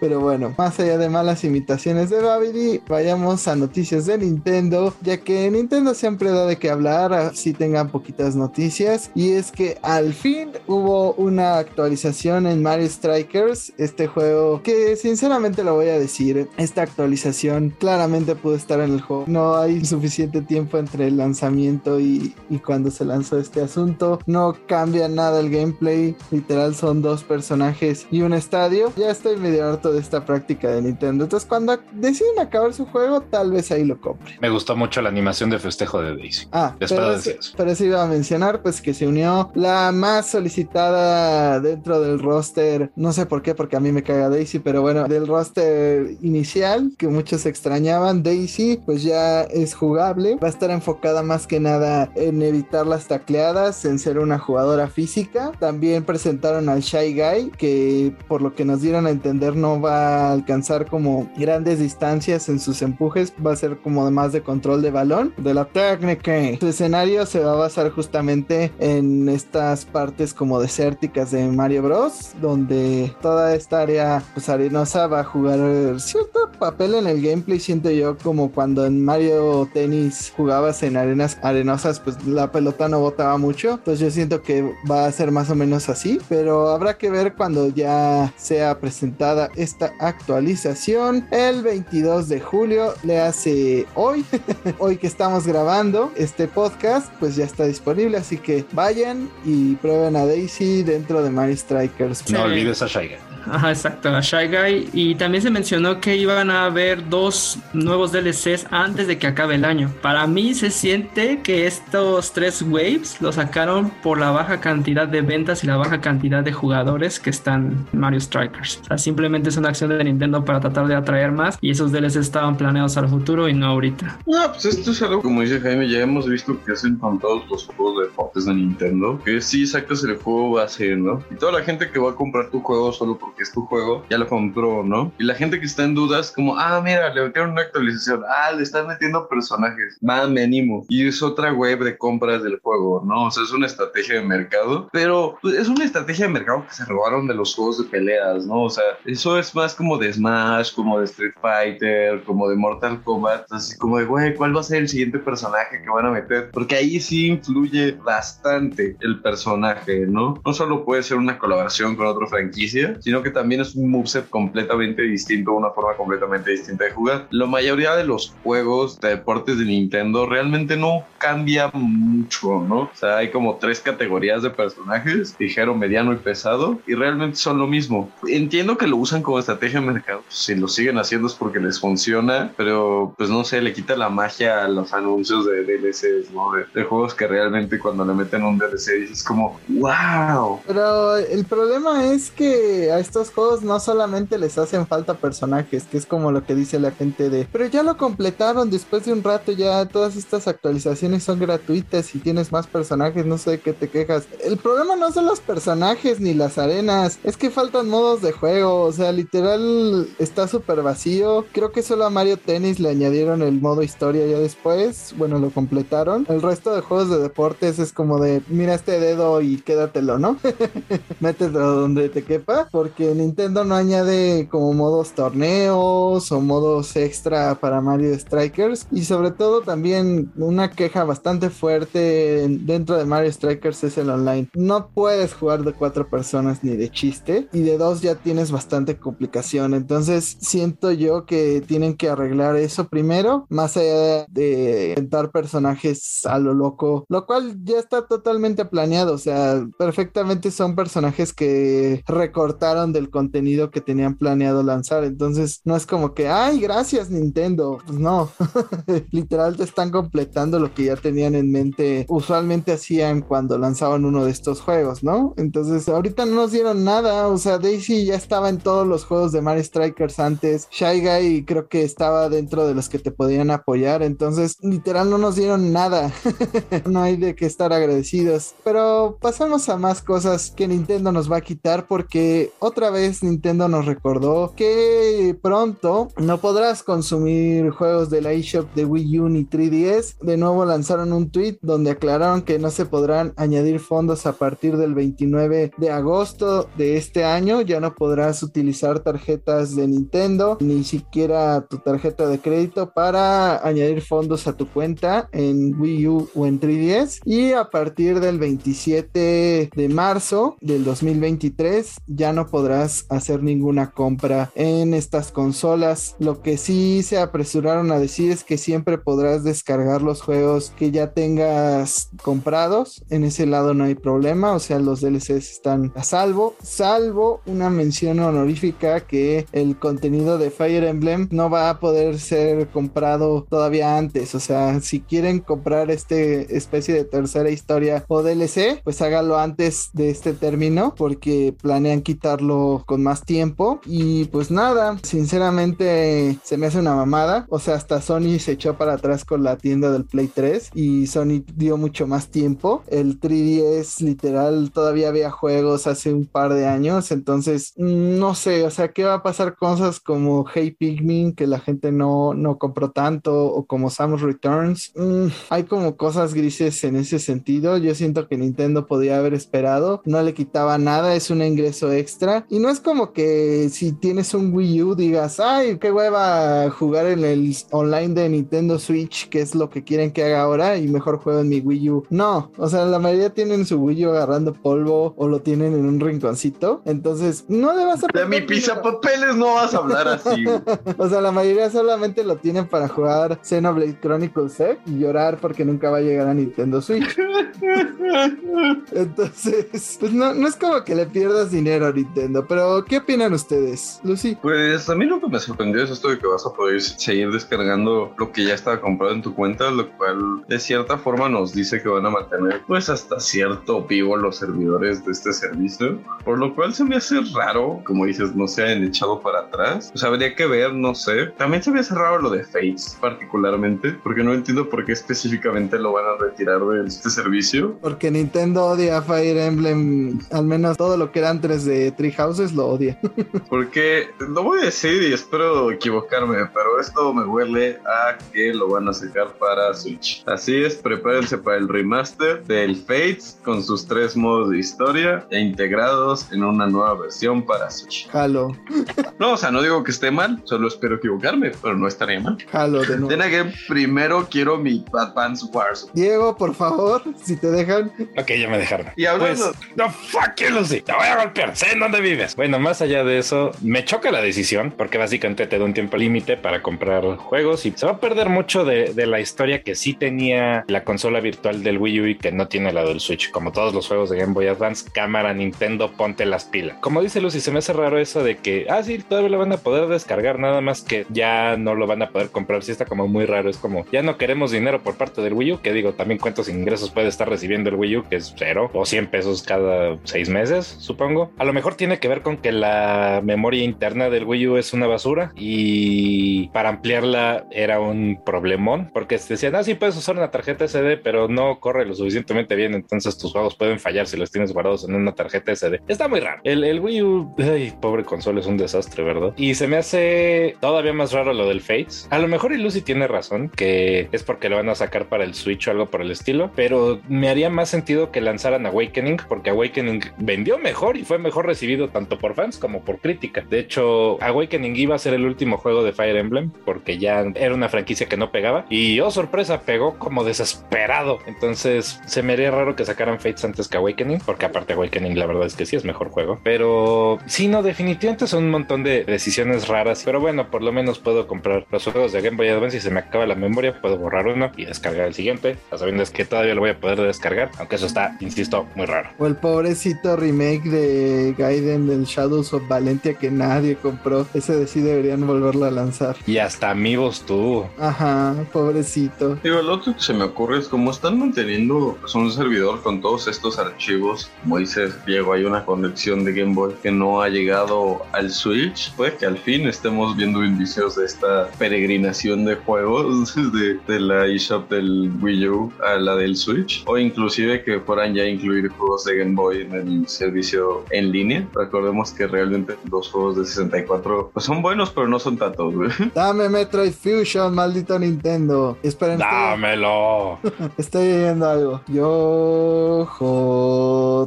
A: Pero bueno, más allá de malas imitaciones de Babidi, vayamos a noticias de Nintendo, ya que Nintendo siempre da de qué hablar, así tengan poquitas noticias. Y es que al fin hubo una actualización en Mario Strikers, este juego que sinceramente lo voy a decir, esta actualización claramente pudo estar en el juego. No hay suficiente tiempo entre el lanzamiento y, y cuando se lanzó este asunto. No cambia nada el gameplay, literal son dos personajes y un estadio. Ya estoy medio harto de esta práctica de Nintendo. Entonces, cuando deciden acabar su juego, tal vez ahí lo compre.
D: Me gustó mucho la animación de festejo de Daisy.
A: Ah, pero, pero eso iba a mencionar, pues que se unió la más solicitada dentro del roster. No sé por qué, porque a mí me caga Daisy, pero bueno, del roster inicial que muchos extrañaban, Daisy, pues ya es jugable. Va a estar enfocada más que nada en evitar las tacleadas, en ser una jugadora física. También presentaron al Shy Guy, que por lo que nos dieron a entender no va a alcanzar como grandes distancias en sus empujes, va a ser como más de control de balón, de la técnica. Su escenario se va a basar justamente en estas partes como desérticas de Mario Bros, donde toda esta área pues arenosa va a jugar cierto papel en el gameplay, siento yo, como cuando en Mario Tennis jugabas en arenas arenosas, pues la pelota no botaba mucho, entonces yo siento que va a ser más o menos así, pero habrá que ver cuando ya sea presentada esta actualización. El 22 de julio, le hace hoy, hoy que estamos grabando este podcast, pues ya está disponible, así que vayan y prueben a Daisy dentro de Mario Strikers.
D: No
B: Sí.
D: olvides a Shy Guy.
B: Ajá, exacto, a Shy Guy. Y también se mencionó que iban a haber dos nuevos DLCs antes de que acabe el año. Para mí se siente que estos tres waves los sacaron por la baja cantidad de ventas y la baja cantidad de jugadores que están en Mario Strikers. O sea, simplemente es una acción de Nintendo para tratar de atraer más y esos DLCs estaban planeados al futuro y no ahorita.
C: No, pues esto es algo, como dice Jaime, ya hemos visto que hacen con todos los juegos de deportes de Nintendo. Que sí sacas el juego base, ¿no? Y toda la gente que va a comprar tu juego solo porque es tu juego, ya lo compró, ¿no? Y la gente que está en dudas, como, ah, mira, le metieron una actualización, ah, le están metiendo personajes, va, me animo. Y es otra web de compras del juego, ¿no? O sea, es una estrategia de mercado, pero pues, es una estrategia de mercado que se robaron de los juegos de peleas, ¿no? O sea, eso es más como de Smash, como de Street Fighter, como de Mortal Kombat, así como de, güey, ¿cuál va a ser el siguiente personaje que van a meter? Porque ahí sí influye bastante el personaje, ¿no? No solo puede ser una colaboración con otra franquicia, sino que también es un moveset completamente distinto, una forma completamente distinta de jugar. La mayoría de los juegos de deportes de Nintendo realmente no cambia mucho, ¿no? O sea, hay como tres categorías de personajes, ligero, mediano y pesado, y realmente son lo mismo. Entiendo que lo usan como estrategia de mercado, si lo siguen haciendo es porque les funciona, pero pues no sé, le quita la magia a los anuncios de DLCs, ¿no? De, de juegos que realmente cuando le meten un DLC dices como, wow.
A: Pero el problema es que a estos juegos no solamente les hacen falta personajes, que es como lo que dice la gente de, pero ya lo completaron después de un rato, ya todas estas actualizaciones son gratuitas y tienes más personajes, no sé qué te quejas. El problema no son los personajes ni las arenas, es que faltan modos de juego, o sea, literal está súper vacío. Creo que solo a Mario Tennis le añadieron el modo historia ya después, bueno, lo completaron. El resto de juegos de deportes es como de, mira este dedo y quédatelo, ¿no? Métetelo donde te quepa, porque Nintendo no añade como modos torneos o modos extra para Mario Strikers. Y sobre todo también una queja bastante fuerte dentro de Mario Strikers es el online. No puedes jugar de cuatro personas ni de chiste, y de dos ya tienes bastante complicación. Entonces siento yo que tienen que arreglar eso primero, más allá de inventar personajes a lo loco, lo cual ya está totalmente planeado. O sea, perfectamente son personajes que recortaron del contenido que tenían planeado lanzar. Entonces, no es como que, ay, gracias Nintendo. Pues no, literal te están completando lo que ya tenían en mente. Usualmente hacían cuando lanzaban uno de estos juegos, ¿no? Entonces, ahorita no nos dieron nada. O sea, Daisy ya estaba en todos los juegos de Mario Strikers antes. Shy Guy creo que estaba dentro de los que te podían apoyar. Entonces, literal no nos dieron nada. no hay de qué estar agradecidos. Pero pasamos a más cosas que Nintendo nos va a quitar porque vez Nintendo nos recordó que pronto no podrás consumir juegos de la eShop de Wii U ni 3DS. De nuevo lanzaron un tweet donde aclararon que no se podrán añadir fondos a partir del 29 de agosto de este año. Ya no podrás utilizar tarjetas de Nintendo ni siquiera tu tarjeta de crédito para añadir fondos a tu cuenta en Wii U o en 3DS. Y a partir del 27 de marzo del 2023 ya no podrás podrás hacer ninguna compra en estas consolas. Lo que sí se apresuraron a decir es que siempre podrás descargar los juegos que ya tengas comprados. En ese lado no hay problema, o sea, los DLCs están a salvo, salvo una mención honorífica que el contenido de Fire Emblem no va a poder ser comprado todavía antes. O sea, si quieren comprar este especie de tercera historia o DLC, pues hágalo antes de este término porque planean quitarlo con más tiempo. Y pues nada, sinceramente se me hace una mamada. O sea, hasta Sony se echó para atrás con la tienda del Play 3 y Sony dio mucho más tiempo. El 3DS literal todavía había juegos hace un par de años. Entonces, mm, no sé, o sea, ¿qué va a pasar? Cosas como Hey Pikmin que la gente no, no compró tanto o como Samus Returns. Mm, hay como cosas grises en ese sentido. Yo siento que Nintendo podía haber esperado. No le quitaba nada, es un ingreso extra. Y no es como que si tienes un Wii U digas, ay, qué hueva jugar en el online de Nintendo Switch, que es lo que quieren que haga ahora y mejor juego en mi Wii U. No, o sea, la mayoría tienen su Wii U agarrando polvo o lo tienen en un rinconcito. Entonces, no le vas a...
C: De mi pizza papeles no vas a hablar así.
A: o sea, la mayoría solamente lo tienen para jugar Xenoblade Chronicles X y llorar porque nunca va a llegar a Nintendo Switch. Entonces, pues no, no es como que le pierdas dinero a Nintendo, pero ¿qué opinan ustedes, Lucy?
C: Pues a mí lo que me sorprendió es esto de que vas a poder seguir descargando lo que ya estaba comprado en tu cuenta, lo cual de cierta forma nos dice que van a mantener pues hasta cierto vivo los servidores de este servicio, por lo cual se me hace raro, como dices, no se hayan echado para atrás. Pues habría que ver, no sé. También se me hace raro lo de Fates particularmente, porque no entiendo por qué específicamente lo van a retirar de este servicio.
A: Porque Nintendo odia Fire Emblem, al menos todo lo que era antes de Tree Houses lo odia.
C: porque lo voy a decir y espero equivocarme, pero esto me huele a que lo van a sacar para Switch. Así es, prepárense para el remaster del Fates con sus tres modos de historia e integrados en una nueva versión para Switch.
A: Halo.
C: No, o sea, no digo que esté mal, solo espero equivocarme, pero no estaría mal.
A: Halo de nuevo.
C: Then primero quiero mi Advance Wars.
A: Diego, por favor, si te dejan.
D: Ok, ya me dejaron.
C: Y hablando.
D: Pues, no, fuck you, Lucy. Te voy a golpear. Sé en dónde vives. Bueno, más allá de eso, me choca la decisión porque básicamente te da un tiempo límite para comprar juegos y se va a perder mucho de, de, la historia que sí tenía la consola virtual del Wii U y que no tiene la del Switch. Como todos los juegos de Game Boy Advance, cámara, Nintendo, ponte las pilas. Como dice Lucy, se me hace raro eso de que, ah, sí, todavía lo van a poder descargar, nada más que ya no lo van a poder comprar. Sí, está como muy raro. Es como, ya no queremos dinero por parte del Wii U, que digo, también cuántos ingresos puede estar recibiendo el Wii U, que es cero o 100 pesos cada seis meses, supongo. A lo mejor tiene que ver con que la memoria interna del Wii U es una basura y para ampliarla era un problemón, porque decían, ah, sí, puedes usar una tarjeta SD, pero no corre lo suficientemente bien, entonces tus juegos pueden fallar si los tienes guardados en una tarjeta SD. Está muy raro. El, el Wii U, pobre consola, es un desastre, ¿verdad? Y se me hace todavía más raro lo del Fates. A lo mejor Lucy tiene razón, que es porque lo van a sacar para el Switch o algo por el estilo, pero me haría más sentido que lanzaran Awakening, porque Awakening vendió mejor y fue mejor recibido tanto por fans como por crítica. De hecho, Awakening iba a ser el último juego de Fire Emblem, porque ya era una franquicia que no pegaba, y oh sorpresa, pegó como desesperado. Entonces se me haría raro que sacaran Fates antes que Awakening, porque aparte Awakening la verdad es que sí es mejor juego. Pero sí, no, definitivamente son un montón de decisiones raras, pero bueno, por lo menos puedo comprar los juegos de Game Boy Advance y se me acaba la memoria, puedo borrar uno y descargar el siguiente, sabiendo es que todavía lo voy a poder descargar, aunque eso está, insisto, muy raro.
A: O el pobrecito remake de Gaiden del Shadows of Valentia que nadie compró, ese de sí deberían volverlo a lanzar.
D: Y hasta amigos tú.
A: Ajá, pobrecito.
C: Digo, lo otro que se me ocurre es como están manteniendo pues, un servidor con todos estos archivos, como dices Diego, hay una conexión de Game Boy que no ha llegado al Switch, puede que al fin estemos viendo indicios de esta peregrinación de juegos de, de la eShop del Wii U a la del Switch, o inclusive que fueran ya a incluir juegos de Game Boy en el servicio en línea. Recordemos que realmente los juegos de 64 pues son buenos, pero no son tantos, güey.
A: Dame Metroid Fusion, maldito Nintendo. Esperen.
D: Dámelo.
A: Estoy viendo algo. Yo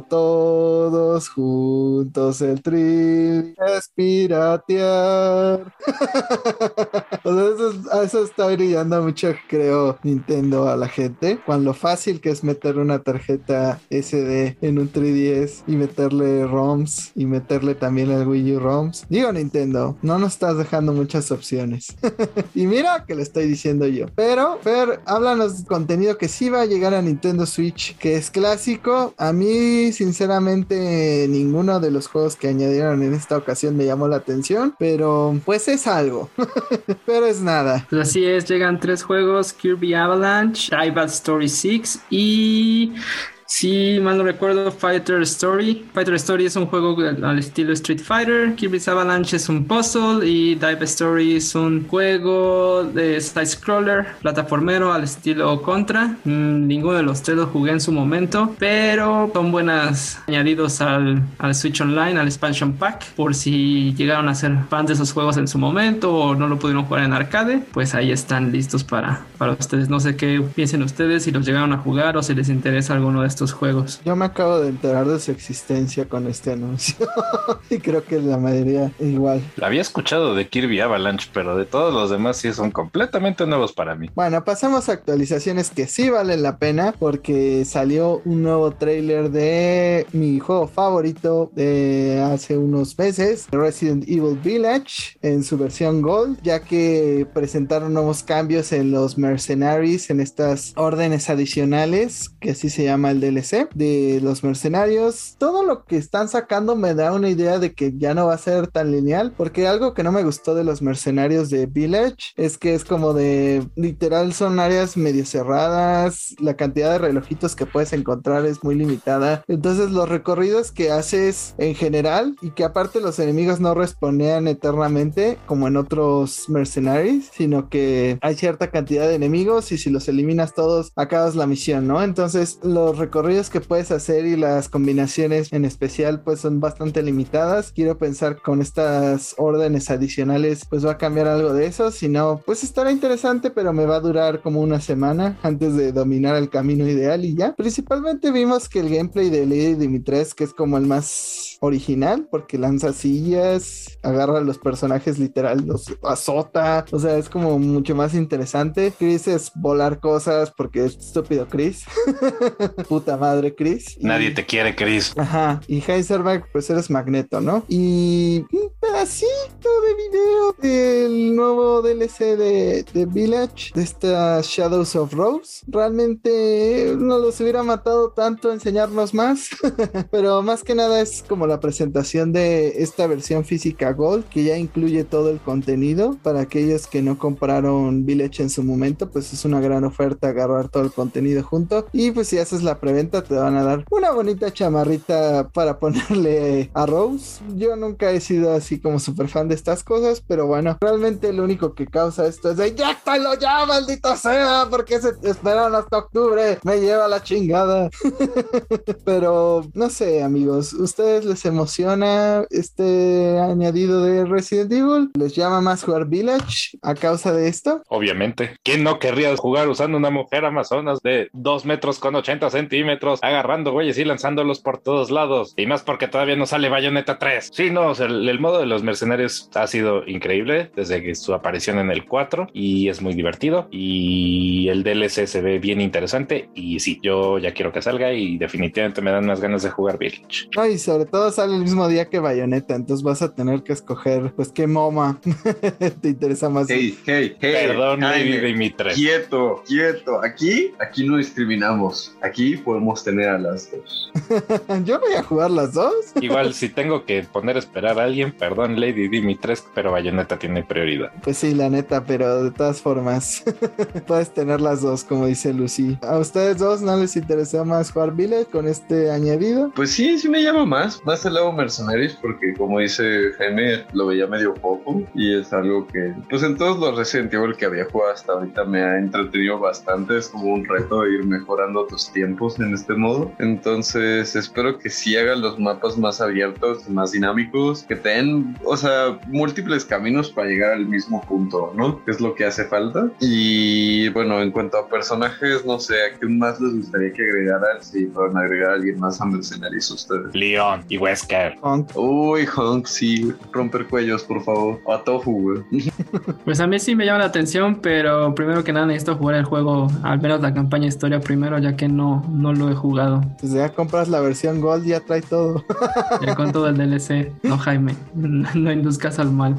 A: todos juntos el tri es piratear. o sea, eso, eso está brillando mucho, creo, Nintendo a la gente. Con lo fácil que que es meter una tarjeta SD en un 3DS y meterle ROMs y meterle también el Wii U ROMs. Digo Nintendo, no nos estás dejando muchas opciones. y mira que le estoy diciendo yo. Pero, Fer, háblanos contenido que sí va a llegar a Nintendo Switch, que es clásico. A mí, sinceramente, ninguno de los juegos que añadieron en esta ocasión me llamó la atención, pero pues es algo. pero es nada.
B: Pues así es, llegan tres juegos, Kirby Avalanche, Rival Story 6 y si mal no recuerdo, Fighter Story. Fighter Story es un juego al estilo Street Fighter. Kirby's Avalanche es un puzzle. Y Dive Story es un juego de side scroller, plataformero al estilo Contra. Mm, ninguno de los tres lo jugué en su momento, pero son buenas añadidos al, al Switch Online, al Expansion Pack. Por si llegaron a ser fans de esos juegos en su momento o no lo pudieron jugar en arcade, pues ahí están listos para, para ustedes. No sé qué piensen ustedes, si los llegaron a jugar o si les interesa alguno de estos juegos.
A: Yo me acabo de enterar de su existencia con este anuncio y creo que la mayoría igual.
D: Había escuchado de Kirby Avalanche, pero de todos los demás sí son completamente nuevos para mí.
A: Bueno, pasamos a actualizaciones que sí valen la pena porque salió un nuevo trailer de mi juego favorito de hace unos meses, Resident Evil Village, en su versión Gold, ya que presentaron nuevos cambios en los Mercenaries, en estas órdenes adicionales, que así se llama el De los mercenarios. Todo lo que están sacando me da una idea de que ya no va a ser tan lineal, porque algo que no me gustó de los mercenarios de Village es que es como de literal son áreas medio cerradas, la cantidad de relojitos que puedes encontrar es muy limitada. Entonces los recorridos que haces en general y que aparte los enemigos no respondían eternamente como en otros mercenarios, sino que hay cierta cantidad de enemigos y si los eliminas todos acabas la misión, ¿no? Entonces los recorridos que puedes hacer y las combinaciones en especial pues son bastante limitadas. Quiero pensar con estas órdenes adicionales pues va a cambiar algo de eso, si no pues estará interesante pero me va a durar como una semana antes de dominar el camino ideal y ya. Principalmente vimos que el gameplay de Lady Dimitres que es como el más original porque lanza sillas, agarra a los personajes literal, los azota, o sea, es como mucho más interesante. Chris es volar cosas porque es estúpido Chris. Puta madre Chris.
D: Nadie te quiere Chris.
A: Ajá, y Heisenberg pues eres Magneto, ¿no? Y un pedacito de video del nuevo DLC de, de Village, de esta Shadows of Rose. Realmente no los hubiera matado tanto enseñarnos más, pero más que nada es como la presentación de esta versión física Gold que ya incluye todo el contenido para aquellos que no compraron Village en su momento pues es una gran oferta agarrar todo el contenido junto y pues si haces la preventa te van a dar una bonita chamarrita para ponerle a Rose yo nunca he sido así como súper fan de estas cosas pero bueno realmente lo único que causa esto es de lo ya maldito sea porque se esperan hasta octubre me lleva la chingada pero no sé amigos ustedes les emociona este añadido de Resident Evil? ¿Les llama más jugar Village a causa de esto?
D: Obviamente. ¿Quién no querría jugar usando una mujer amazonas de 2 metros con 80 centímetros, agarrando güeyes y lanzándolos por todos lados? Y más porque todavía no sale Bayonetta 3. Sí, no, o sea, el, el modo de los mercenarios ha sido increíble desde que su aparición en el 4 y es muy divertido. Y el DLC se ve bien interesante. Y sí, yo ya quiero que salga y definitivamente me dan más ganas de jugar Village.
A: No, y sobre todo sale el mismo día que Bayonetta, entonces vas a tener que escoger, pues, qué MOMA te interesa más.
C: Hey, hey, hey.
D: Perdón,
C: Jaime,
D: Lady Dimitri.
C: Quieto, quieto. Aquí, aquí no discriminamos. Aquí podemos tener a las dos.
A: Yo voy a jugar las dos.
D: Igual, si tengo que poner a esperar a alguien, perdón, Lady Dimitrescu, pero Bayonetta tiene prioridad.
A: Pues sí, la neta, pero de todas formas, puedes tener las dos, como dice Lucy. ¿A ustedes dos no les interesa más jugar Village con este añadido?
C: Pues sí, sí me llama más. Más el lado Mercenaries, porque como dice Jaime, lo veía medio poco. Y es algo que, pues en todos los Resident Evil que había jugado hasta ahorita me ha entretenido bastante. Es como un reto de ir mejorando tus tiempos en este modo. Entonces espero que sí hagan los mapas más abiertos, más dinámicos, que tengan, o sea, múltiples caminos para llegar al mismo punto, ¿no? Que es lo que hace falta. Y bueno, en cuanto a personajes, no sé, ¿a qué más les gustaría que agregaran si fueran a agregar a alguien más a Mercenarios ustedes?
D: Leon y Wesker.
A: Honk.
C: Uy, Honk, sí, romper cuellos, por favor. O a Tofu, güey.
B: Pues a mí sí me llama la atención, pero primero que nada necesito jugar el juego, al menos la campaña historia primero, ya que no, no lo he jugado.
A: Pues ya compras la versión Gold, ya trae todo.
B: Ya con todo el DLC. No, Jaime, no induzcas al mal.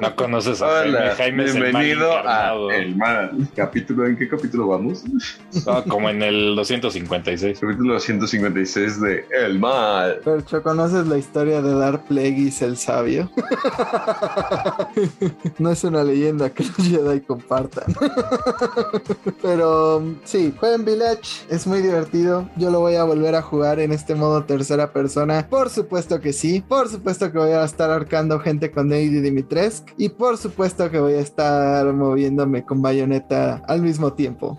D: No conoces a
C: Hola,
D: Jaime. Jaime es el mal
C: bienvenido a. El Mal. Capítulo, ¿en qué capítulo vamos?
D: No, como en el 256.
C: Capítulo 156 de El Mal.
A: Percho, ¿conoces la historia de Dark Plagueis el sabio? no es una leyenda que los Jedi compartan. Pero sí, jueguen Village, es muy divertido. Yo lo voy a volver a jugar en este modo tercera persona. Por supuesto que sí. Por supuesto que voy a estar arcando gente con Lady Dimitrescu. Y por supuesto que voy a estar moviéndome con bayoneta al mismo tiempo.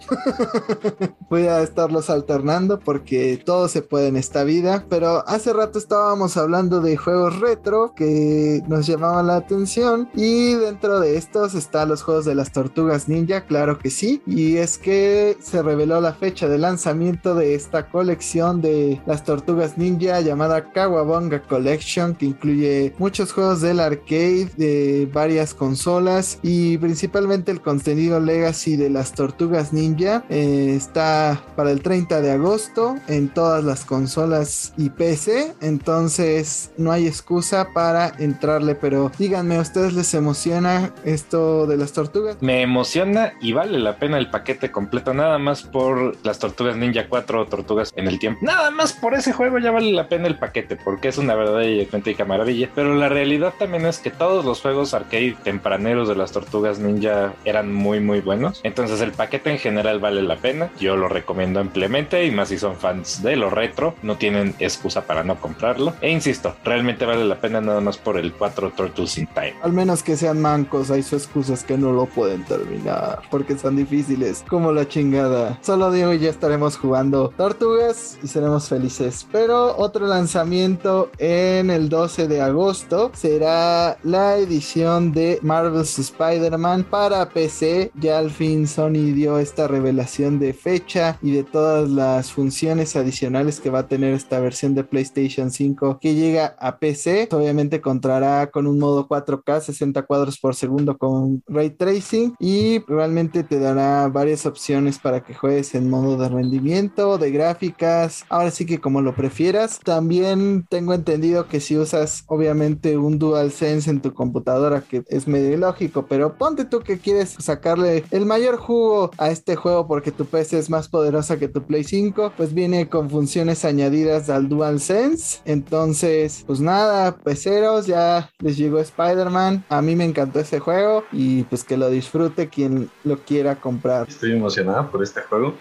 A: voy a estarlos alternando porque todo se puede en esta vida. Pero hace rato estábamos hablando de juegos retro que nos llamaban la atención. Y dentro de estos están los juegos de las tortugas ninja, claro que sí. Y es que se reveló la fecha de lanzamiento de esta colección de las tortugas ninja llamada Kawabonga Collection, que incluye muchos juegos del arcade de varias consolas y principalmente el contenido legacy de las tortugas ninja. Eh, está para el 30 de agosto en todas las consolas y PC, entonces no hay excusa para entrarle, pero díganme, ¿a ustedes les emociona esto de las tortugas?
D: Me emociona y vale la pena el paquete completo, nada más por las tortugas Ninja 4 o tortugas en el tiempo. Nada más por ese juego ya vale la pena el paquete, porque es una verdadera y auténtica maravilla. Pero la realidad también es que todos los juegos arcade tempraneros de las tortugas Ninja eran muy, muy buenos. Entonces el paquete en general vale la pena. Yo lo recomiendo ampliamente y más si son fans de lo retro, no tienen excusa para no comprarlo. E insisto, realmente vale la pena nada más por el 4 Turtles in Time.
A: Al menos que sean mancos, hay sus excusas que no lo pueden terminar porque son difíciles, como la chingada. Solo digo y ya estaremos jugando tortugas y seremos felices. Pero otro lanzamiento en el 12 de agosto será la edición de Marvel's Spider-Man para PC. Ya al fin Sony dio esta revelación de fecha y de todas las funciones adicionales que va a tener esta versión de PlayStation 5 que llega a PC. Obviamente contará con un modo 4K 60 cuadros por segundo con ray tracing y realmente te dará varias opciones para que juegues en modo de rendimiento, de gráficas, ahora sí que como lo prefieras. También tengo entendido que si usas obviamente un DualSense en tu computadora, que es medio ilógico, pero ponte tú que quieres sacarle el mayor jugo a este juego porque tu PC es más poderosa que tu Play 5, pues viene con funciones añadidas al DualSense. Entonces, pues nada, peceros, ya les llegó Spider-Man. A mí me encantó ese juego y pues que lo disfrute quien lo quiera comprar.
C: Estoy emocionada por este juego.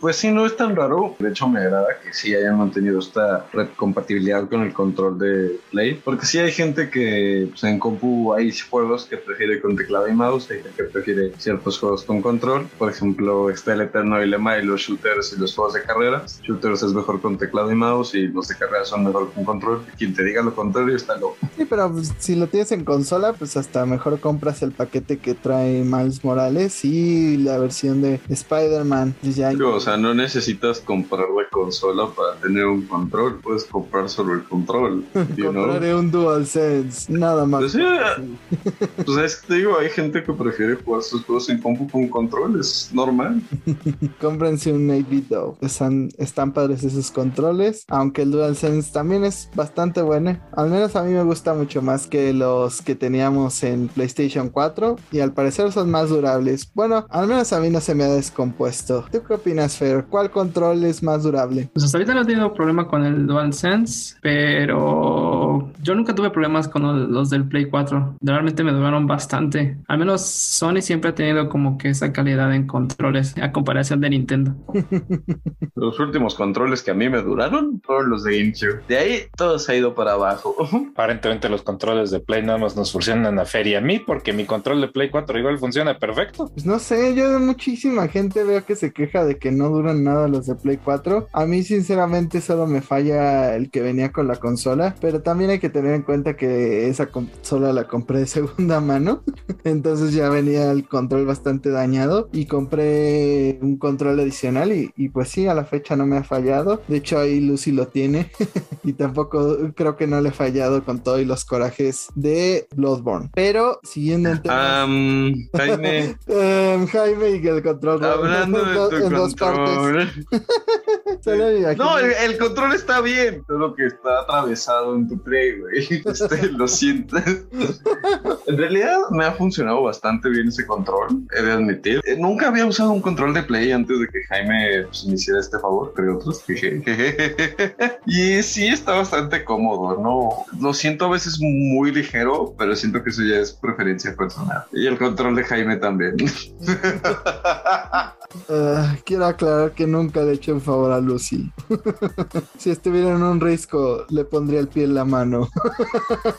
C: Pues sí, no es tan raro. De hecho, me agrada que sí hayan mantenido esta compatibilidad con el control de Play. Porque sí hay gente que pues, en compu hay juegos que prefiere con teclado y mouse. Hay gente que prefiere ciertos juegos con control. Por ejemplo, está el Eterno Dilema y los shooters y los juegos de carreras. Shooters es mejor con teclado y mouse y los de carreras son mejor con control. Quien te diga lo contrario está loco.
A: Sí, pero pues, si lo tienes en consola, pues hasta mejor compras el paquete que trae Miles Morales y la versión de Spider-Man.
C: O sea, no necesitas comprar la consola para tener un control. Puedes comprar solo el control. you know?
A: compraré un DualSense, nada más.
C: Pues sí, pues es que te digo, hay gente que prefiere jugar sus juegos en compu con control, es normal.
A: Cómprense un 8-bit Dog. Están, están padres esos controles. Aunque el DualSense también es bastante bueno. Al menos a mí me gusta mucho más que los que teníamos en PlayStation 4. Y al parecer son más durables. Bueno, al menos a mí no se me ha descompuesto. ¿Tú qué opinas, Fer? ¿Cuál control es más durable?
B: Pues hasta ahorita no he tenido problema con el DualSense, pero yo nunca tuve problemas con los del Play 4. Realmente me duraron bastante. Al menos Sony siempre ha tenido como que esa calidad en controles a comparación de Nintendo.
C: Los últimos controles que a mí me duraron fueron los de GameCube. De ahí todo se ha ido para abajo.
D: Aparentemente los controles de Play nada más nos funcionan a Fer y a mí, porque mi control de Play 4 igual funciona perfecto.
A: Pues no sé, yo de muchísima gente veo que se queja de que no duran nada los de Play 4. A mí sinceramente solo me falla el que venía con la consola, pero también hay que tener en cuenta que esa consola la compré de segunda mano, entonces ya venía el control bastante dañado y compré un control adicional y, y pues sí, a la fecha no me ha fallado. De hecho ahí Lucy lo tiene y tampoco creo que no le he fallado con todo y los corajes de Bloodborne. Pero siguiendo en temas...
C: Am, Jaime,
A: Em, Jaime y el control.
C: hablando de tu
A: dos partes.
C: control. No, el, el control está bien, solo que está atravesado en tu play, güey. Este, lo siento. En realidad me ha funcionado bastante bien ese control, he de admitir. Eh, Nunca había usado un control de play antes de que Jaime pues, me hiciera este favor, entre otros. y sí está bastante cómodo, ¿no? Lo siento a veces muy ligero, pero siento que eso ya es preferencia personal. Y el control de Jaime también.
A: Ah, quiero aclarar que nunca le eché un favor si estuviera en un risco, le pondría el pie en la mano.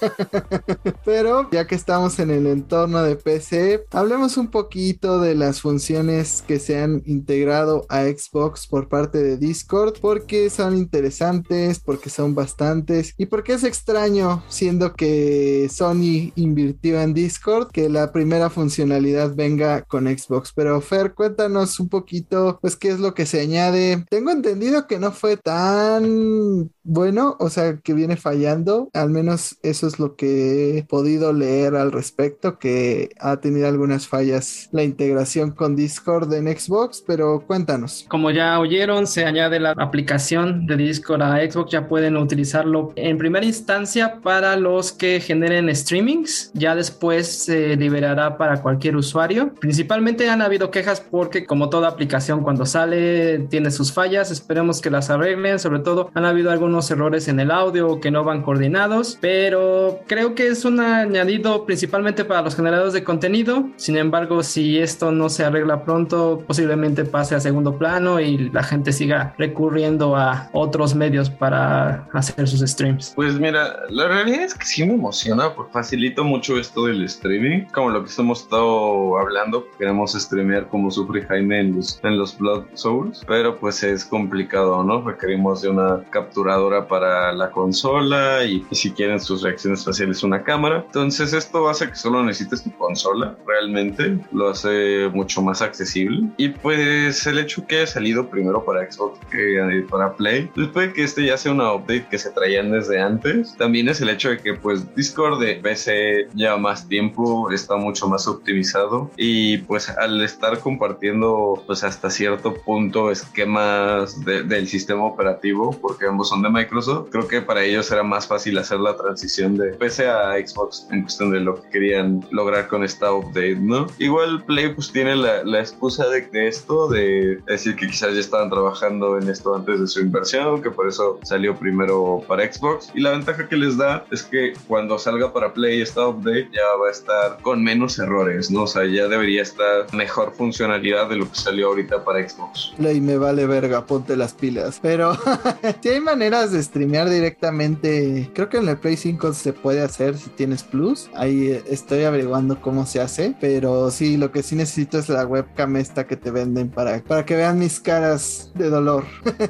A: Pero ya que estamos en el entorno de PC, hablemos un poquito de las funciones que se han integrado a Xbox por parte de Discord, porque son interesantes, porque son bastantes y porque es extraño, siendo que Sony invirtió en Discord, que la primera funcionalidad venga con Xbox. Pero Fer, cuéntanos un poquito, pues, qué es lo que se añade. Tengo entendido que no fue tan bueno, o sea, que viene fallando. Al menos eso es lo que he podido leer al respecto, que ha tenido algunas fallas la integración con Discord en Xbox, pero cuéntanos.
B: Como ya oyeron, se añade la aplicación de Discord a Xbox. Ya pueden utilizarlo en primera instancia para los que generen streamings. Ya después se liberará para cualquier usuario. Principalmente han habido quejas porque, como toda aplicación, cuando sale tiene sus fallas. Esperemos que las arreglen. Sobre todo, han habido algunos errores en el audio que no van coordinados. Pero creo que es un añadido principalmente para los generadores de contenido. Sin embargo, si esto no se arregla pronto, posiblemente pase a segundo plano y la gente siga recurriendo a otros medios para hacer sus streams.
C: Pues mira, la realidad es que sí me emociona porque facilita mucho esto del streaming, como lo que hemos estado hablando, queremos streamear como sufre Jaime en los, en los Blood Souls, pero pues es complicado, ¿no? Requerimos de una capturadora para la consola y, y si quieren sus reacciones faciales una cámara, entonces esto hace que solo necesites tu consola, realmente. Lo hace mucho más accesible. Y pues el hecho que haya salido primero para Xbox que eh, para Play, después de que este ya sea una update que se traían desde antes, también es el hecho de que pues Discord de PC lleva más tiempo, está mucho más optimizado. Y pues al estar compartiendo pues hasta cierto punto esquemas de- del sistema operativo, porque ambos son de Microsoft, creo que para ellos era más fácil hacer la transición de PC a Xbox en cuestión de lo que querían lograr con esta update, ¿no? Igual Play pues tiene la, la excusa de, de esto, de decir que quizás ya estaban trabajando en esto antes de su inversión, que por eso salió primero para Xbox. Y la ventaja que les da es que cuando salga para Play esta update ya va a estar con menos errores, ¿no? O sea, ya debería estar mejor funcionalidad de lo que salió ahorita para Xbox.
A: Play me vale verga, ponte las pilas. Pero si hay maneras de streamear directamente, creo que en el Play 5 se puede hacer si tienes Plus. Ahí eh, estoy averiguando cómo se hace. Pero sí, lo que sí necesito es la webcam esta que te venden para, para que vean mis caras de dolor.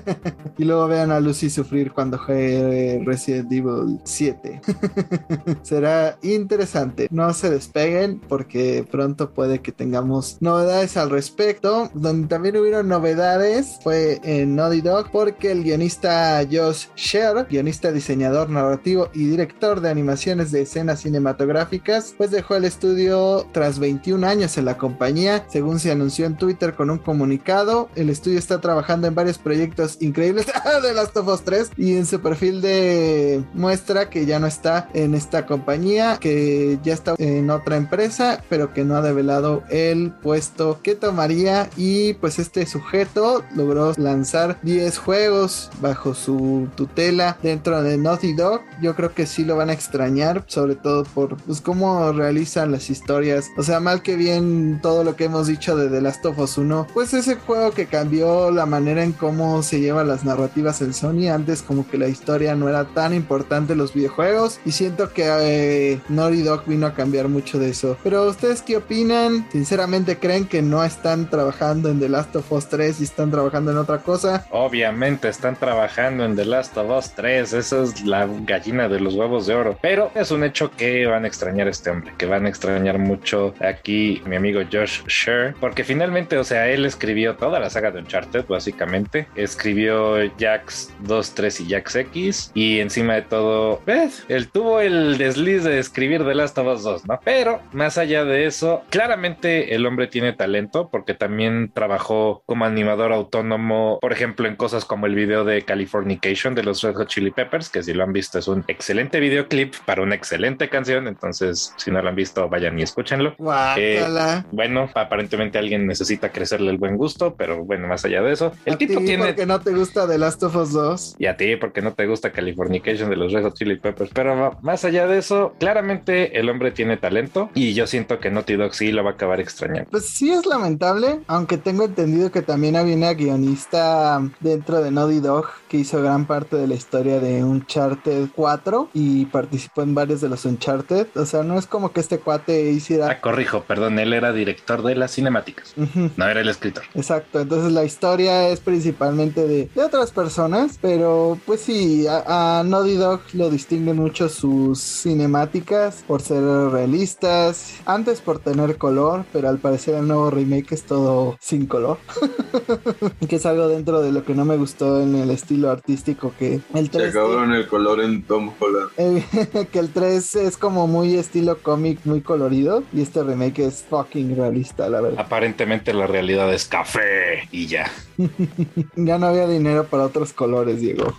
A: y luego vean a Lucy sufrir cuando juegue Resident Evil 7. Será interesante. No se despeguen porque pronto puede que tengamos novedades al respecto. Donde también hubieron novedades fue en Naughty Dog porque el guionista Josh Sher, guionista, diseñador, narrativo y director de animaciones de escenas cinematográficas, pues dejó el estudio tras 21 años en la compañía, según se anunció en Twitter con un comunicado. El estudio está trabajando en varios proyectos increíbles de Last of Us 3 y en su perfil de muestra que ya no está en esta compañía, que ya está en otra empresa, pero que no ha develado el puesto que tomaría y pues este sujeto logró lanzar 10 juegos bajo su tutela dentro de Naughty Dog. Yo creo que sí lo van a extrañar, sobre todo por pues cómo realizan las historias. O sea, mal que bien todo lo que hemos dicho de The Last of Us 1, pues ese juego que cambió la manera en cómo se llevan las narrativas en Sony. Antes como que la historia no era tan importante los videojuegos y siento que eh, Naughty Dog vino a cambiar mucho de eso. Pero ustedes qué opinan? Sinceramente creen que no están trabajando en The Last of Us 3 y están trabajando en otra cosa.
D: Obviamente están trabajando en The Last of Us 3, esa es la gallina de los huevos de oro. Pero es un hecho que van a extrañar a este hombre, que van a extrañar mucho aquí mi amigo Josh Sher, porque finalmente, o sea, él escribió toda la saga de Uncharted, básicamente. Escribió Jax 2, 3 y Jax X, y encima de todo, ¿ves? Él tuvo el desliz de escribir The Last of Us 2, ¿no? Pero más allá de eso, claramente el hombre tiene talento, porque también trabajó como animador autónomo, por ejemplo, en cosas como el video de Californication de los Red Hot Chili Peppers, que si lo han visto es un excelente videoclip para una excelente canción, entonces si no lo han visto, vayan y escúchenlo. Eh, bueno, aparentemente alguien necesita crecerle el buen gusto, pero bueno, más allá de eso, el
A: ¿A
D: tipo
A: ti
D: tiene...
A: porque no te gusta The Last of Us 2?
D: Y a ti porque no te gusta Californication de los Red Hot Chili Peppers, pero más allá de eso, claramente el hombre tiene talento y yo siento que Naughty Dog sí lo va a acabar extrañando.
A: Pues sí es lamentable, aunque tengo entendido que también había una guionista dentro de Naughty Dog que hizo gran parte de la historia de Uncharted 4 y participó en varios de los Uncharted. O sea, no es como que este cuate hiciera...
D: Ah, corrijo, perdón, él era director de las cinemáticas, no era el escritor.
A: Exacto, entonces la historia es principalmente de, de otras personas, pero pues sí, a, a Naughty Dog lo distinguen mucho sus cinemáticas por ser realistas, antes por tener color, pero al parecer el nuevo remake es todo sin color, que es algo dentro de lo que no me gustó en el estilo artístico que el
C: Se
A: 3
C: acabaron el color en Tom Holland.
A: el- que el 3 es como muy estilo cómic, muy colorido, y este remake es fucking realista, la verdad.
D: Aparentemente la realidad es café y ya.
A: Ya no había dinero para otros colores, Diego.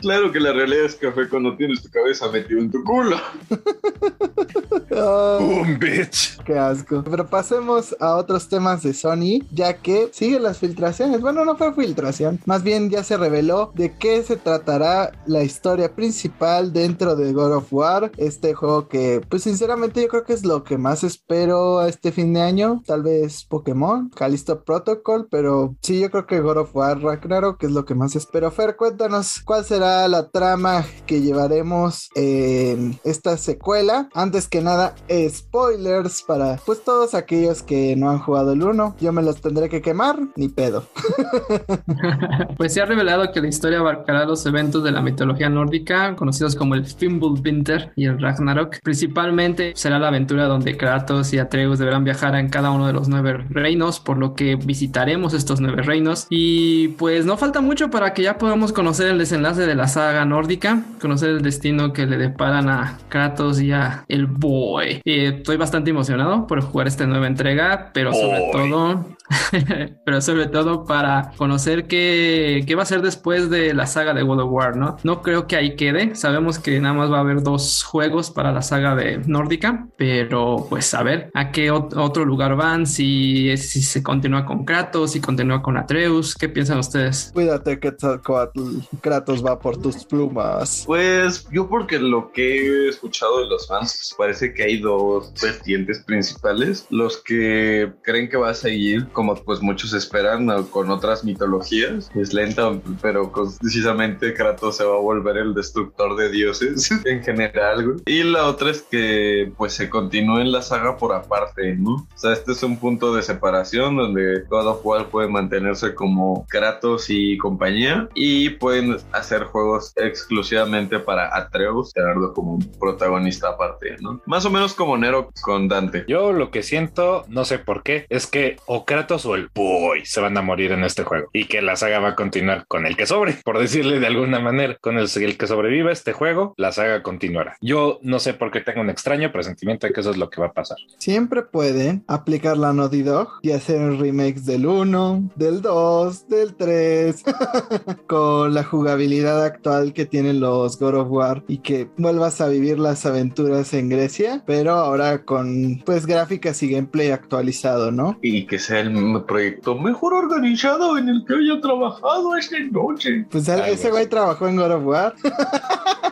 C: Claro que la realidad es café cuando tienes tu cabeza metida en tu culo.
D: Boom, bitch.
A: qué asco. Pero pasemos a otros temas de Sony, ya que sigue las filtraciones. Bueno, no fue filtración, más bien ya se reveló de qué se tratará la historia principal dentro de God of War. Este juego que, pues sinceramente, yo creo que es lo que más espero a este fin de año. Tal vez Pokémon, Callisto Protocol, pero sí, yo creo que God of War Ragnarok es lo que más espero. Fer, cuéntanos cuál será la trama que llevaremos en esta secuela. Antes que nada, spoilers para pues todos aquellos que no han jugado el 1. Yo me los tendré que quemar, ni pedo.
B: Pues se ha revelado que la historia abarcará los eventos de la mitología nórdica, conocidos como el Fimbulwinter y el Ragnarok. Principalmente será la aventura donde Kratos y Atreus deberán viajar en cada uno de los nueve reinos, por lo que visitaremos estos nueve reinos. Y pues no falta mucho para que ya podamos conocer el desenlace de la saga nórdica, conocer el destino que le deparan a Kratos y a el boy. Eh, estoy bastante emocionado por jugar esta nueva entrega, pero sobre todo pero sobre todo para conocer qué, qué va a ser después de la saga de World of War, ¿no? No creo que ahí quede. Sabemos que nada más va a haber dos juegos para la saga de Nórdica, pero pues a ver a qué ot- otro lugar van, si, si se continúa con Kratos, si continúa con Atreus, ¿qué piensan ustedes?
A: Cuídate, Quetzalcoatl. Kratos va por tus plumas.
C: Pues yo porque lo que he escuchado de los fans parece que hay dos vertientes principales. Los que creen que va a seguir, como pues muchos esperan, con otras mitologías. Es lenta, pero precisamente Kratos se va a volver el destructor de dioses en general. Y la otra es que pues se continúe en la saga por aparte, ¿no? O sea, este es un punto de separación donde of War puede mantenerse como Kratos y compañía y pueden hacer juegos exclusivamente para Atreus, tenerlo como protagonista aparte, ¿no? Más o menos como Nero con Dante.
D: Yo lo que siento, no sé por qué, es que o Kratos o el Boy se van a morir en este juego y que la saga va a continuar con el que sobre, por decirle de alguna manera, con el, el que sobreviva este juego, la saga continuará. Yo no sé por qué tengo un extraño presentimiento de que eso es lo que va a pasar.
A: Siempre pueden aplicar la Naughty Dog y hacer remakes del 1, del 2, del 3, con la jugabilidad actual que tienen los God of War y que vuelvas a vivir las aventuras en Grecia, pero ahora con pues gráficas y gameplay actualizado, ¿no?
C: Y que sea el proyecto mejor organizado en el que haya trabajado esta noche.
A: Pues ese güey trabajó en God of War.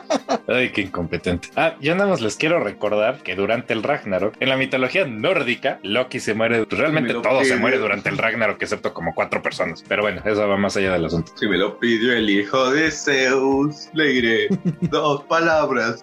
D: Ay, qué incompetente. Ah, yo nada más les quiero recordar que durante el Ragnarok, en la mitología nórdica, Loki se muere. Realmente
C: Me lo
D: todo se muere durante el Ragnarok, excepto como cuatro personas. Pero bueno, eso va más allá del asunto.
C: Si me lo pidió el hijo de Zeus, le diré dos palabras.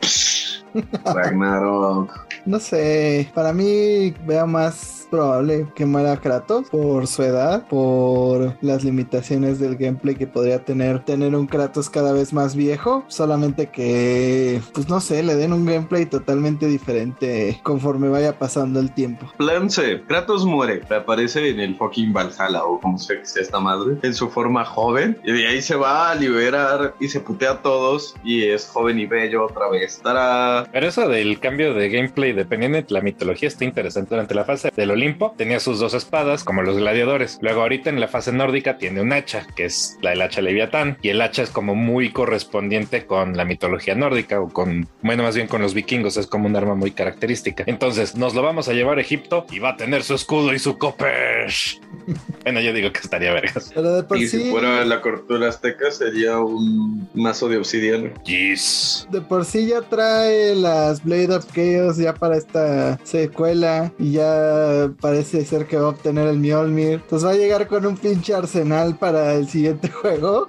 C: Ragnarok.
A: No sé, para mí veo más probable que muera Kratos por su edad, por las limitaciones del gameplay que podría tener tener un Kratos cada vez más viejo, solamente que pues no sé, le den un gameplay totalmente diferente conforme vaya pasando el tiempo.
C: Plan C, Kratos muere, aparece en el fucking Valhalla o como sea que sea esta madre, en su forma joven, y de ahí se va a liberar y se putea a todos y es joven y bello otra vez. Estará...
D: Pero eso del cambio de gameplay dependiendo de la mitología está interesante. Durante la fase del Olimpo tenía sus dos espadas como los gladiadores. Luego ahorita en la fase nórdica tiene un hacha, que es la del hacha leviatán, y el hacha es como muy correspondiente con la mitología nórdica o con, bueno, más bien con los vikingos, es como un arma muy característica. Entonces nos lo vamos a llevar a Egipto y va a tener su escudo y su copesh. bueno, yo digo que estaría vergas.
A: Pero de por
C: Y
A: sí,
C: si fuera la cultura azteca sería un mazo de obsidiana.
D: Yes.
A: de por sí ya trae las Blade of Chaos ya para esta secuela y ya parece ser que va a obtener el Mjolnir. Entonces va a llegar con un pinche arsenal para el siguiente juego.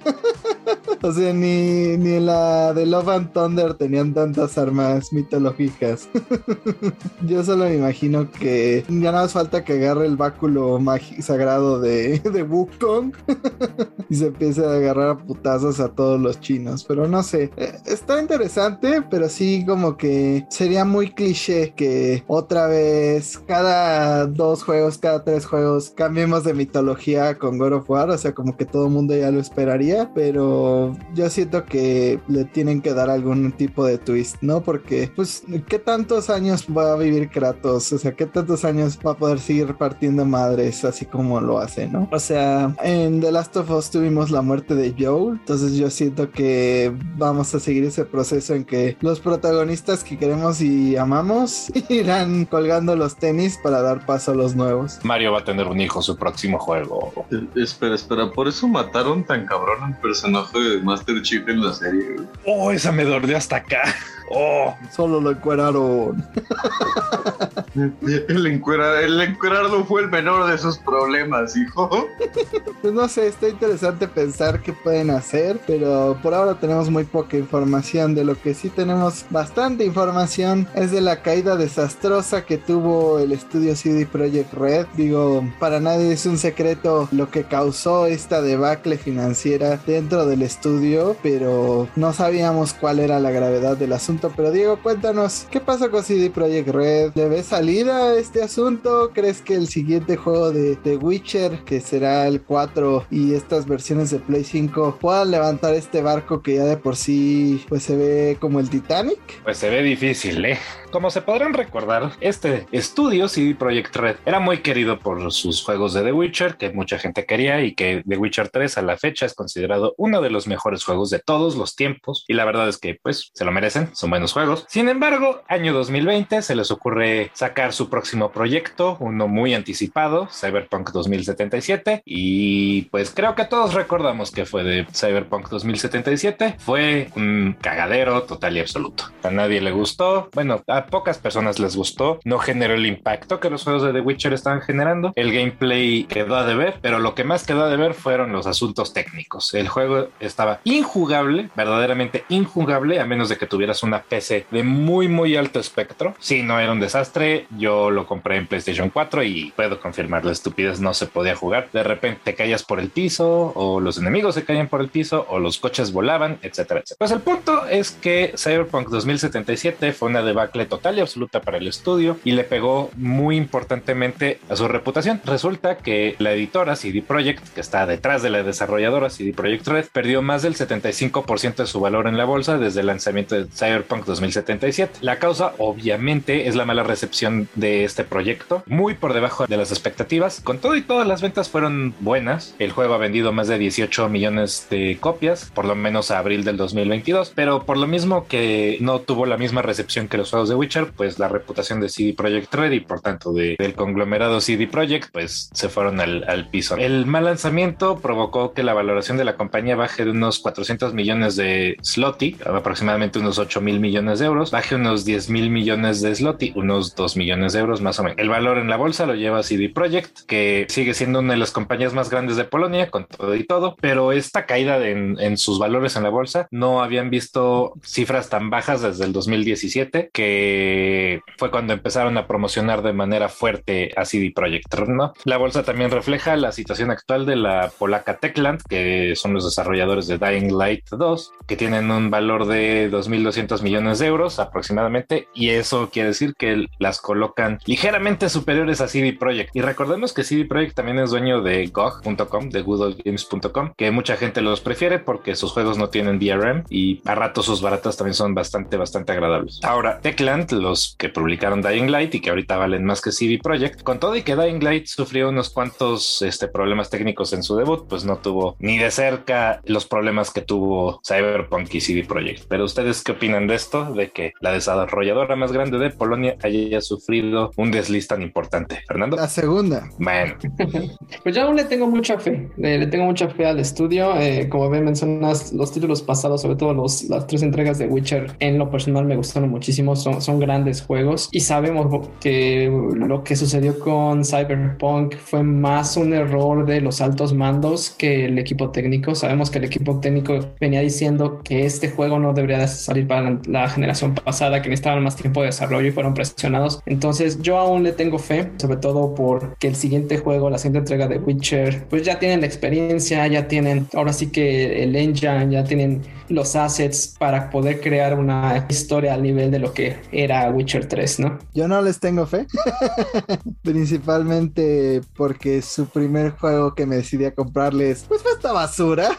A: o sea, ni, ni la de Love and Thunder tenían tantas armas mitológicas. Yo solo me imagino que ya nada más falta que agarre el báculo sagrado de, de Wukong y se empiece a agarrar a putazos a todos los chinos. Pero no sé, eh, está interesante, pero sí como que sería muy cliché que otra vez cada dos juegos, cada tres juegos cambiemos de mitología con God of War. O sea, como que todo el mundo ya lo esperaría, pero yo siento que le tienen que dar algún tipo de twist, ¿no? Porque, pues, ¿qué tantos años va a vivir Kratos? O sea, ¿qué tantos años va a poder seguir partiendo madres así como lo hace, ¿no? O sea, en The Last of Us tuvimos la muerte de Joel, entonces yo siento que vamos a seguir ese proceso en que los protagonistas que queremos y amamos irán colgando los tenis para dar paso a los nuevos.
D: Mario va a tener un hijo su próximo juego.
C: Eh, Espera, espera, por eso mataron tan cabrón al personaje de Master Chief en la serie.
D: Oh, esa me dolió hasta acá. Oh,
A: Solo lo encueraron.
C: El, encuerar, el encuerarlo fue el menor de sus problemas, hijo.
A: Pues no sé, está interesante pensar qué pueden hacer, pero por ahora tenemos muy poca información. De lo que sí tenemos bastante información es de la caída desastrosa que tuvo el estudio CD Projekt Red. Digo, para nadie es un secreto lo que causó esta debacle financiera dentro del estudio, pero no sabíamos cuál era la gravedad del asunto. Pero Diego, cuéntanos, ¿qué pasó con CD Projekt Red? ¿Le ves salida este asunto? ¿Crees que el siguiente juego de The Witcher, que será el 4 y estas versiones de Play 5, puedan levantar este barco que ya de por sí pues se ve como el Titanic?
D: pues se ve difícil, ¿eh? Como se podrán recordar, este estudio CD Projekt Red era muy querido por sus juegos de The Witcher, que mucha gente quería y que The Witcher 3 a la fecha es considerado uno de los mejores juegos de todos los tiempos. Y la verdad es que pues se lo merecen, son buenos juegos. Sin embargo, año 2020 se les ocurre sacar su próximo proyecto, uno muy anticipado, Cyberpunk 2077. Y pues creo que todos recordamos que fue de Cyberpunk 2077. Fue un cagadero total y absoluto. A nadie le gustó. Bueno, a pocas personas les gustó. No generó el impacto que los juegos de The Witcher estaban generando. El gameplay quedó a deber, pero lo que más quedó a deber fueron los asuntos técnicos. El juego estaba injugable, verdaderamente injugable, a menos de que tuvieras una PC de muy, muy alto espectro. Sí, no era un desastre. Yo lo compré en PlayStation 4 y puedo confirmar la estupidez no se podía jugar. De repente te caías por el piso, o los enemigos se caían por el piso, o los coches volaban, etcétera, etcétera. Pues el punto es que Cyberpunk 2077 fue una debacle total y absoluta para el estudio y le pegó muy importantemente a su reputación. Resulta que la editora CD Projekt, que está detrás de la desarrolladora CD Projekt Red, perdió más del 75% de su valor en la bolsa desde el lanzamiento de Cyberpunk 2077. La causa, obviamente, es la mala recepción de este proyecto, muy por debajo de las expectativas. Con todo y todas las ventas fueron buenas. El juego ha vendido más de 18 millones de copias, por lo menos a abril del 2022, pero por lo mismo que no tuvo la misma recepción que los juegos de Witcher, pues la reputación de CD Projekt Red y por tanto de- del conglomerado CD Projekt, pues se fueron al, al piso. El mal lanzamiento provocó que la valoración de la compañía baje de unos 400 millones de slotty, aproximadamente unos 8 mil millones de euros, baje unos 10 mil millones de slotty, unos 2 millones de euros más o menos. El valor en la bolsa lo lleva CD Projekt, que sigue siendo una de las compañías más grandes de Polonia, con todo y todo, pero esta caída en, en sus valores en la bolsa no habían visto cifras tan bajas desde el 2017, que fue cuando empezaron a promocionar de manera fuerte a CD Projekt, ¿no? La bolsa también refleja la situación actual de la polaca Techland, que son los desarrolladores de Dying Light 2, que tienen un valor de 2.200 millones de euros aproximadamente, y eso quiere decir que las colocan ligeramente superiores a CD Projekt. Y recordemos que CD Projekt también es dueño de GOG.com, de goodgames.com, que mucha gente los prefiere porque sus juegos no tienen DRM y a ratos sus baratas también son bastante, bastante agradables. Ahora, Techland, los que publicaron Dying Light y que ahorita valen más que CD Projekt, con todo y que Dying Light sufrió unos cuantos este, problemas técnicos en su debut, pues no tuvo ni de cerca los problemas que tuvo Cyberpunk y CD Projekt. Pero ustedes qué opinan de esto? De que la desarrolladora más grande de Polonia haya sufrido un desliz tan importante. Fernando.
A: La segunda.
D: Bueno.
B: pues yo aún le tengo mucha fe. le tengo mucha fe al estudio. Eh, como ven, mencionas los títulos pasados, sobre todo los, las tres entregas de Witcher, en lo personal me gustaron muchísimo. Son, son grandes juegos y sabemos que lo que sucedió con Cyberpunk fue más un error de los altos mandos que el equipo técnico. Sabemos que el equipo técnico venía diciendo que este juego no debería salir para la generación pasada, que necesitaban más tiempo de desarrollo y fueron presionados. Entonces yo aún le tengo fe, sobre todo porque el siguiente juego, la siguiente entrega de Witcher, pues ya tienen la experiencia, ya tienen ahora sí que el engine, ya tienen los assets para poder crear una historia al nivel de lo que era Witcher 3, ¿no?
A: Yo no les tengo fe, principalmente porque su primer juego que me decidí a comprarles, pues fue esta basura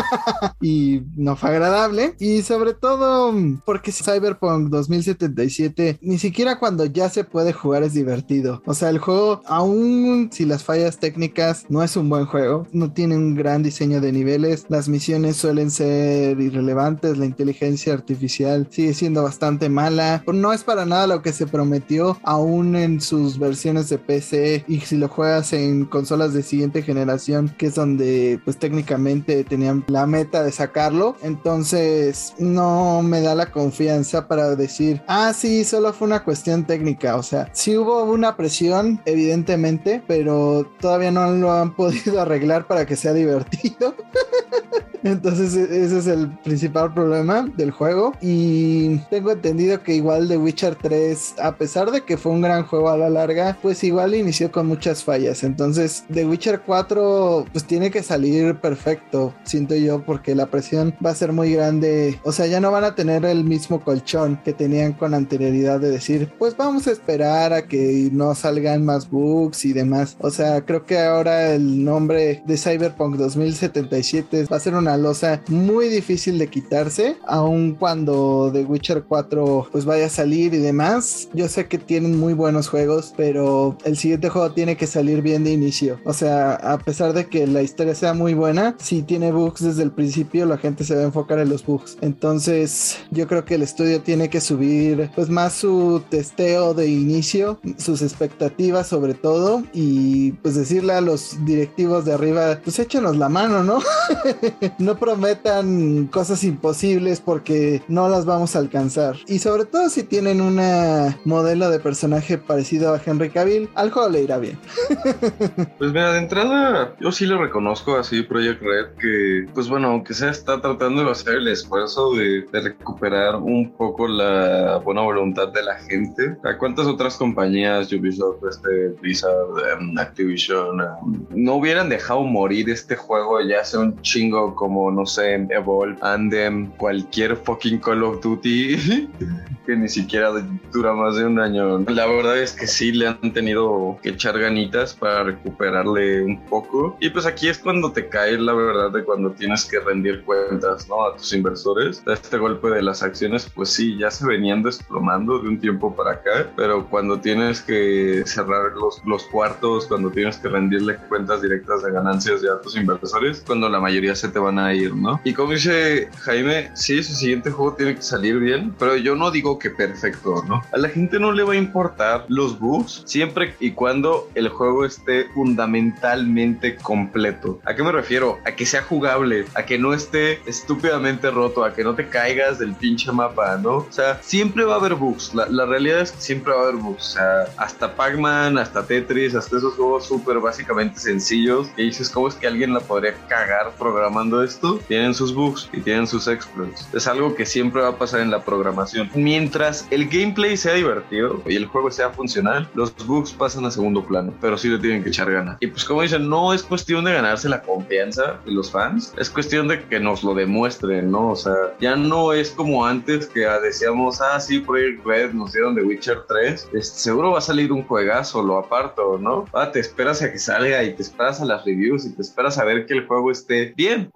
A: y no fue agradable y sobre todo porque Cyberpunk 2077 ni siquiera cuando ya se puede jugar es divertido. O sea, el juego, aún si las fallas técnicas, no es un buen juego, no tiene un gran diseño de niveles, las misiones suelen ser irrelevantes, la inteligencia artificial sigue siendo bastante mala, no es para nada lo que se prometió aún en sus versiones de PC y si lo juegas en consolas de siguiente generación, que es donde pues técnicamente tenían la meta de sacarlo, entonces no me da la confianza para decir, ah, sí, solo fue una cuestión técnica, o sea, sí hubo una presión, evidentemente, pero todavía no lo han podido arreglar para que sea divertido. Entonces e-, ese es el principal problema del juego y tengo entendido que igual The Witcher 3, a pesar de que fue un gran juego a la larga, pues igual inició con muchas fallas. Entonces The Witcher 4 pues tiene que salir perfecto, siento yo, porque la presión va a ser muy grande. O sea, ya no van a tener el mismo colchón que tenían con anterioridad de decir, pues vamos a esperar a que no salgan más bugs y demás. O sea, creo que ahora el nombre de Cyberpunk 2077 va a ser una losa muy difícil de quitarse, aun cuando The Witcher 4 pues vaya a salir y demás. Yo sé que tienen muy buenos juegos, pero el siguiente juego tiene que salir bien de inicio. O sea, a pesar de que la historia sea muy buena, si tiene bugs desde el principio, la gente se va a enfocar en los bugs. Entonces, yo creo que el estudio tiene que subir pues más su testeo de inicio, sus expectativas sobre todo y pues decirle a los directivos de arriba, pues échenos la mano, ¿no? no prometan cosas imposibles porque no las vamos a alcanzar. Y sobre todo si tienen una modelo de personaje parecido a Henry Cavill, al juego le irá bien.
C: pues mira, de entrada, yo sí lo reconozco así, Project Red, que pues bueno, aunque sea está tratando de hacer el esfuerzo de, recuperar un poco la buena voluntad de la gente. ¿A cuántas otras compañías, Ubisoft, este, Blizzard, em, Activision, em, no hubieran dejado morir este juego ya hace un chingo como, no sé, Evolve, Andem, cualquier fucking Call of Duty que ni siquiera dura más de un año. La verdad es que sí le han tenido que echar ganitas para recuperarle un poco. Y pues aquí es cuando te cae la verdad de cuando tienes que rendir cuentas, ¿no? A tus inversores. Este golpe de las acciones, pues sí, ya se venían desplomando de un tiempo para acá, pero cuando tienes que cerrar los, los cuartos, cuando tienes que rendirle cuentas directas de ganancias ya a tus inversores, cuando la mayoría se te van a ir, ¿no? Y como dice Jaime, sí, su siguiente juego tiene que salir bien, pero yo no digo que perfecto, ¿no? A la gente no le va a importar los bugs siempre y cuando el juego esté fundamentalmente completo. ¿A qué me refiero? A que sea jugable, a que no esté estúpidamente roto, a que no te caigas del pinche mapa, ¿no? O sea, siempre va a haber bugs. La, la realidad es que siempre va a haber bugs. O sea, hasta Pac-Man, hasta Tetris, hasta esos juegos súper básicamente sencillos. Y dices, ¿cómo es que alguien la podría cagar programando esto? Tienen sus bugs y tienen sus exploits. Es algo que siempre va a pasar en la programación. Mientras el gameplay sea divertido y el juego sea funcional, los bugs pasan a segundo plano, pero sí le tienen que echar ganas. Y pues como dicen, no es cuestión de ganarse la confianza de los fans, es cuestión de que nos lo demuestren, ¿no? O sea, ya no es como antes que decíamos, ah, sí, Project Red nos dieron The Witcher 3, este, seguro va a salir un juegazo, lo aparto, ¿no? Ah, te esperas a que salga y te esperas a las reviews y te esperas a ver que el juego esté bien,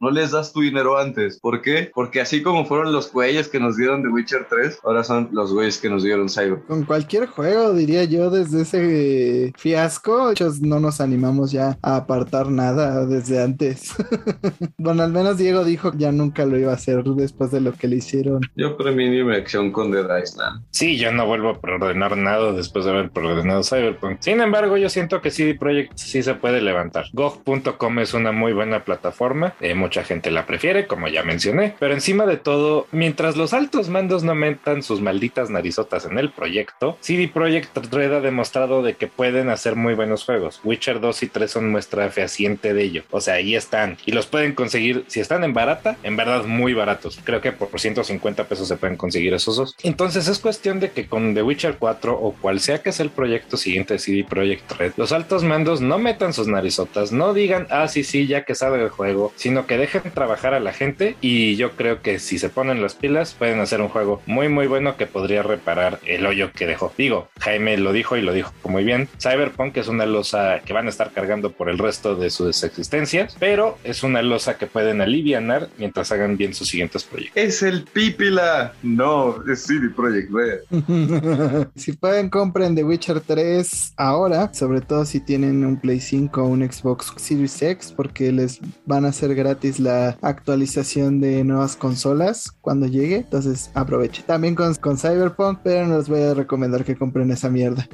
C: No les das tu dinero antes. ¿Por qué? Porque así como fueron los güeyes que nos dieron The Witcher 3, ahora son los güeyes que nos dieron Cyber.
A: Con cualquier juego, diría yo, desde ese fiasco, muchos no nos animamos ya a apartar nada desde antes. bueno, al menos Diego dijo que ya nunca lo iba a hacer después de lo que le hicieron.
C: Yo premio mi acción con Dead Island.
D: Sí, yo no vuelvo a preordenar nada después de haber preordenado Cyberpunk. Sin embargo, yo siento que CD Projekt sí se puede levantar. GOG.com es una muy buena plataforma. Eh, mucha gente la prefiere, como ya mencioné. Pero encima de todo, mientras los altos mandos no metan sus malditas narizotas en el proyecto, CD Projekt Red ha demostrado de que pueden hacer muy buenos juegos. Witcher 2 y 3 son muestra fehaciente de ello. O sea, ahí están. Y los pueden conseguir, si están en barata, en verdad muy baratos. Creo que por 150 pesos se pueden conseguir esos dos. Entonces es cuestión de que con The Witcher 4 o cual sea que sea el proyecto siguiente de CD Projekt Red, los altos mandos no metan sus narizotas, no digan, ah, sí, sí, ya que sabe el juego, sino que dejen trabajar a la gente y yo creo que si se ponen las pilas pueden hacer un juego muy, muy bueno que podría reparar el hoyo que dejó. Digo, Jaime lo dijo y lo dijo muy bien. Cyberpunk es una losa que van a estar cargando por el resto de sus existencias, pero es una losa que pueden alivianar mientras hagan bien sus siguientes proyectos.
C: Es el pípila. No, es CD Projekt Red.
A: si pueden, compren The Witcher 3 ahora, sobre todo si tienen un Play 5 o un Xbox Series X, porque les van a hacer gratis la actualización de nuevas consolas cuando llegue. Entonces, aprovechen. También con, Cyberpunk, pero no les voy a recomendar que compren esa mierda.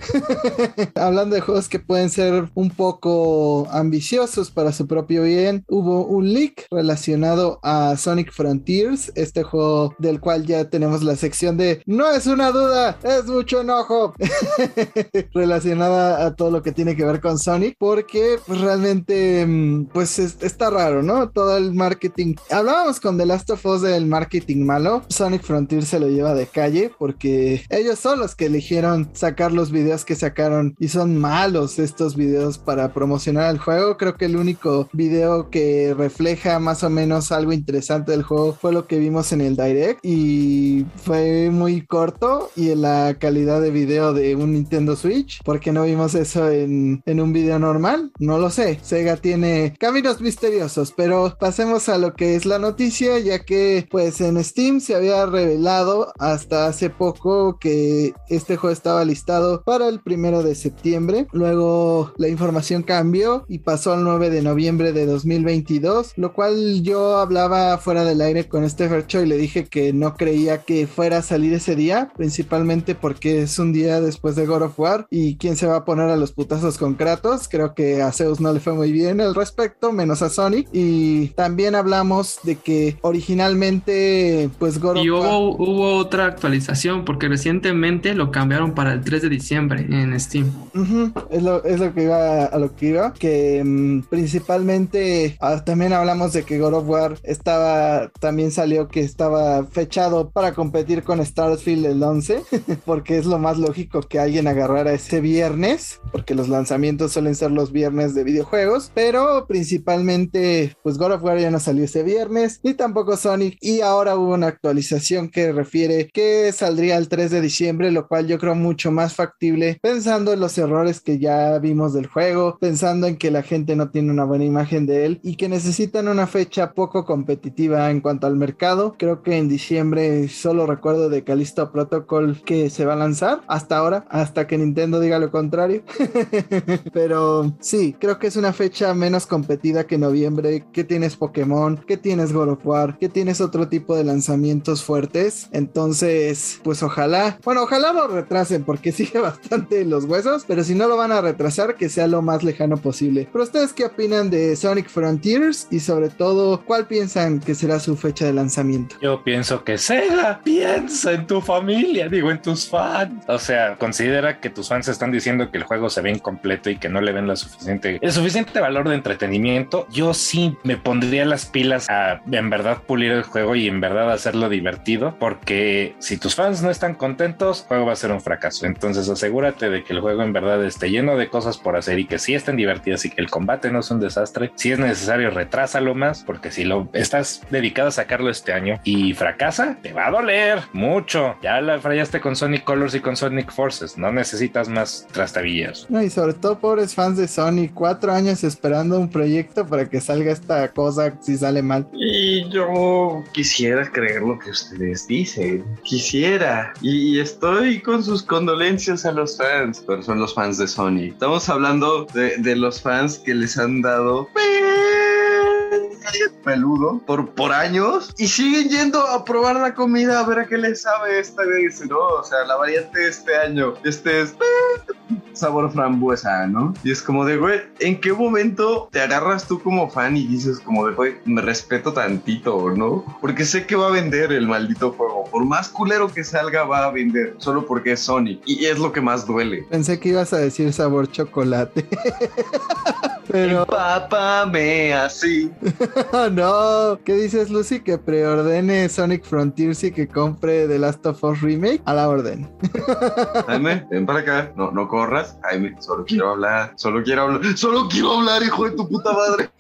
A: Hablando de juegos que pueden ser un poco ambiciosos para su propio bien, hubo un leak relacionado a Sonic Frontiers, este juego del cual ya tenemos la sección de no es una duda, es mucho enojo relacionada a todo lo que tiene que ver con Sonic, porque realmente mm, pues está raro, ¿no? Todo el marketing. Hablábamos con The Last of Us del marketing malo, Sonic Frontier se lo lleva de calle porque ellos son los que eligieron sacar los videos que sacaron y son malos estos videos para promocionar el juego. Creo que el único video que refleja más o menos algo interesante del juego fue lo que vimos en el direct y fue muy corto y en la calidad de video de un Nintendo Switch. ¿Por qué no vimos eso en, en un video normal? No lo sé. Sega tiene caminos misteriosos, pero pasemos a lo que es la noticia, ya que pues en Steam se había revelado hasta hace poco que este juego estaba listado para el primero de septiembre. Luego la información cambió y pasó al 9 de noviembre de 2022, lo cual yo hablaba fuera del aire con este Fercho y le dije que no creía que fuera a salir ese día, principalmente porque es un día después de God of War y quién se va a poner a los putazos con Kratos. Creo que a Zeus no le fue muy bien al respecto, menos a Sonic. Y también hablamos de que originalmente, pues God
B: Y
A: of War.
B: hubo, hubo otra actualización porque recientemente lo cambiaron para el 3 de diciembre en Steam.
A: Es, lo, es lo que iba a lo que iba. Que mm, principalmente ah, también hablamos de que God of War estaba. También salió que estaba fechado para competir con Starfield el 11. porque es lo más lógico que alguien agarrara ese viernes. Porque los lanzamientos suelen ser los viernes de videojuegos. Pero principalmente, pues God of War ya no salió ese viernes. Ni tampoco Sonic. Y ahora hubo una actualización que refiere que saldría el 3 de diciembre. Lo cual yo creo mucho más factible. Pensando en los errores que ya vimos del juego. Pensando en que la gente no tiene una buena imagen de él. Y que necesitan una fecha poco competitiva en cuanto al mercado. Creo que en diciembre solo recuerdo de Callisto Protocol que se va a lanzar. Hasta ahora. Hasta que Nintendo diga lo contrario. Pero sí, creo que es una fecha menos competida que noviembre. Que tienes Pokémon, que tienes God of War, que tienes otro tipo de lanzamientos fuertes. Entonces, pues ojalá, bueno, ojalá lo retrasen porque sigue bastante los huesos, pero si no lo van a retrasar, que sea lo más lejano posible. Pero ustedes qué opinan de Sonic Frontiers y sobre todo, ¿cuál piensan que será su fecha de lanzamiento?
D: Yo pienso que Sega piensa en tu familia, digo, en tus fans. O sea, considera que tus fans están diciendo que el juego se ve incompleto y que no le ven la suficiente, el suficiente valor de entretenimiento. Yo sí me pondría las pilas a en verdad pulir el juego y en verdad hacerlo divertido, porque si tus fans no están contentos, el juego va a ser un fracaso. Entonces asegúrate de que el juego en verdad esté lleno de cosas por hacer y que sí estén divertidas y que el combate no es un desastre. Si es necesario, retrásalo más, porque si lo estás dedicado a sacarlo este año y fracasa, te va a doler mucho. Ya la fallaste con Sonic Colors y con Sonic Forces. No necesitas más trastabillas.
A: No, y sobre todo, pobres fans de Sony, cuatro años esperando un proyecto para que salga esta cosa si sale mal.
C: Y yo quisiera creer lo que ustedes dicen. Quisiera. Y estoy con sus condolencias a los fans, pero son los fans de Sony. Estamos hablando de, de los fans que les han dado peludo por, por años y siguen yendo a probar la comida a ver a qué les sabe esta vez, ¿no? O sea, la variante de este año, este es sabor frambuesa, ¿no? Y es como de, güey, ¿en qué momento te agarras tú como fan y dices como de, güey, me respeto tantito, ¿no? Porque sé que va a vender el maldito juego. Por más culero que salga, va a vender, solo porque es Sony. Y es lo que más duele.
A: Pensé que ibas a decir sabor chocolate. Pero...
C: me así.
A: no. ¿Qué dices, Lucy? Que preordene Sonic Frontiers y que compre The Last of Us Remake a la orden.
C: Jaime, ven para acá. No, no corras. Jaime, solo quiero hablar. Solo quiero hablar. Solo quiero hablar, hijo de tu puta madre.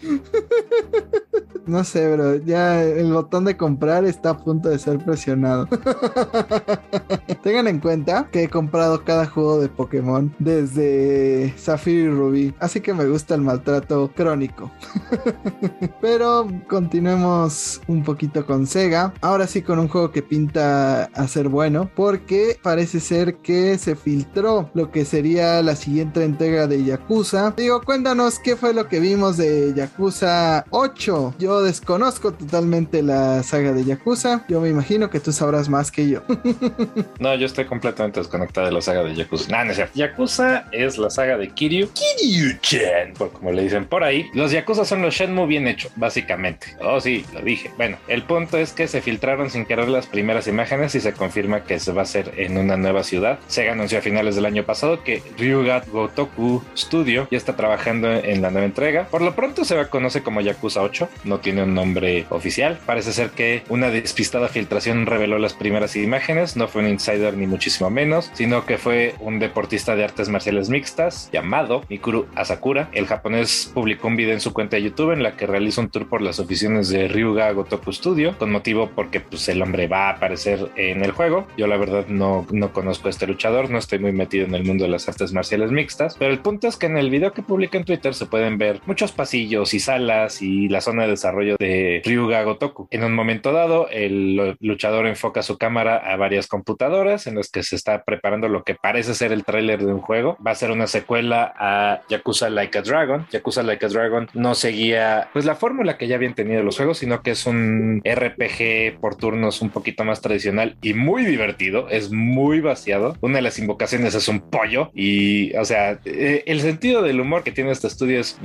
A: No sé, bro. Ya el botón de comprar está a punto de ser presionado. Tengan en cuenta que he comprado cada juego de Pokémon desde Zafiro y Rubí. Así que me gusta el maltrato crónico. Pero continuemos un poquito con Sega. Ahora sí con un juego que pinta a ser bueno. Porque parece ser que se filtró lo que sería la siguiente entrega de Yakuza. Digo, cuéntanos qué fue lo que vimos de Yakuza 8. Yo desconozco totalmente la saga de Yakuza. Yo me imagino que tú sabrás más que yo.
D: no, yo estoy completamente desconectado de la saga de Yakuza. No, no es cierto. Yakuza es la saga de Kiryu. Kiryu-chan, por como le dicen por ahí. Los Yakuza son los Shenmue bien hechos, básicamente. Oh, sí, lo dije. Bueno, el punto es que se filtraron sin querer las primeras imágenes y se confirma que se va a hacer en una nueva ciudad. Sega anunció a finales del año pasado que Ryuga Gotoku Studio ya está trabajando en la nueva entrega. Por lo pronto se va a conocer como Yakuza 8. No tiene un nombre oficial. Parece ser que una despistada filtración reveló las primeras imágenes. No fue un insider ni muchísimo menos, sino que fue un deportista de artes marciales mixtas llamado Mikuru Asakura. El japonés publicó un video en su cuenta de YouTube en la que realiza un tour por las oficinas de Ryuga Gotoku Studio, con motivo porque pues, el hombre va a aparecer en el juego. Yo la verdad no, no conozco a este luchador, no estoy muy metido en el mundo de las artes marciales mixtas, pero el punto es que en el video que publica en Twitter se pueden ver muchos pasillos y salas y la zona de desarrollo de Ryuga Gotoku. En un momento dado, el luchador enfoca su cámara a varias computadoras en las que se está preparando lo que parece ser el tráiler de un juego. Va a ser una secuela a Yakuza Like a Dragon. Yakuza Like a Dragon no seguía pues la fórmula que ya habían tenido los juegos, sino que es un RPG por turnos un poquito más tradicional y muy divertido. Es muy vaciado. Una de las invocaciones es un pollo y, o sea, eh, el sentido del humor que tiene este estudio es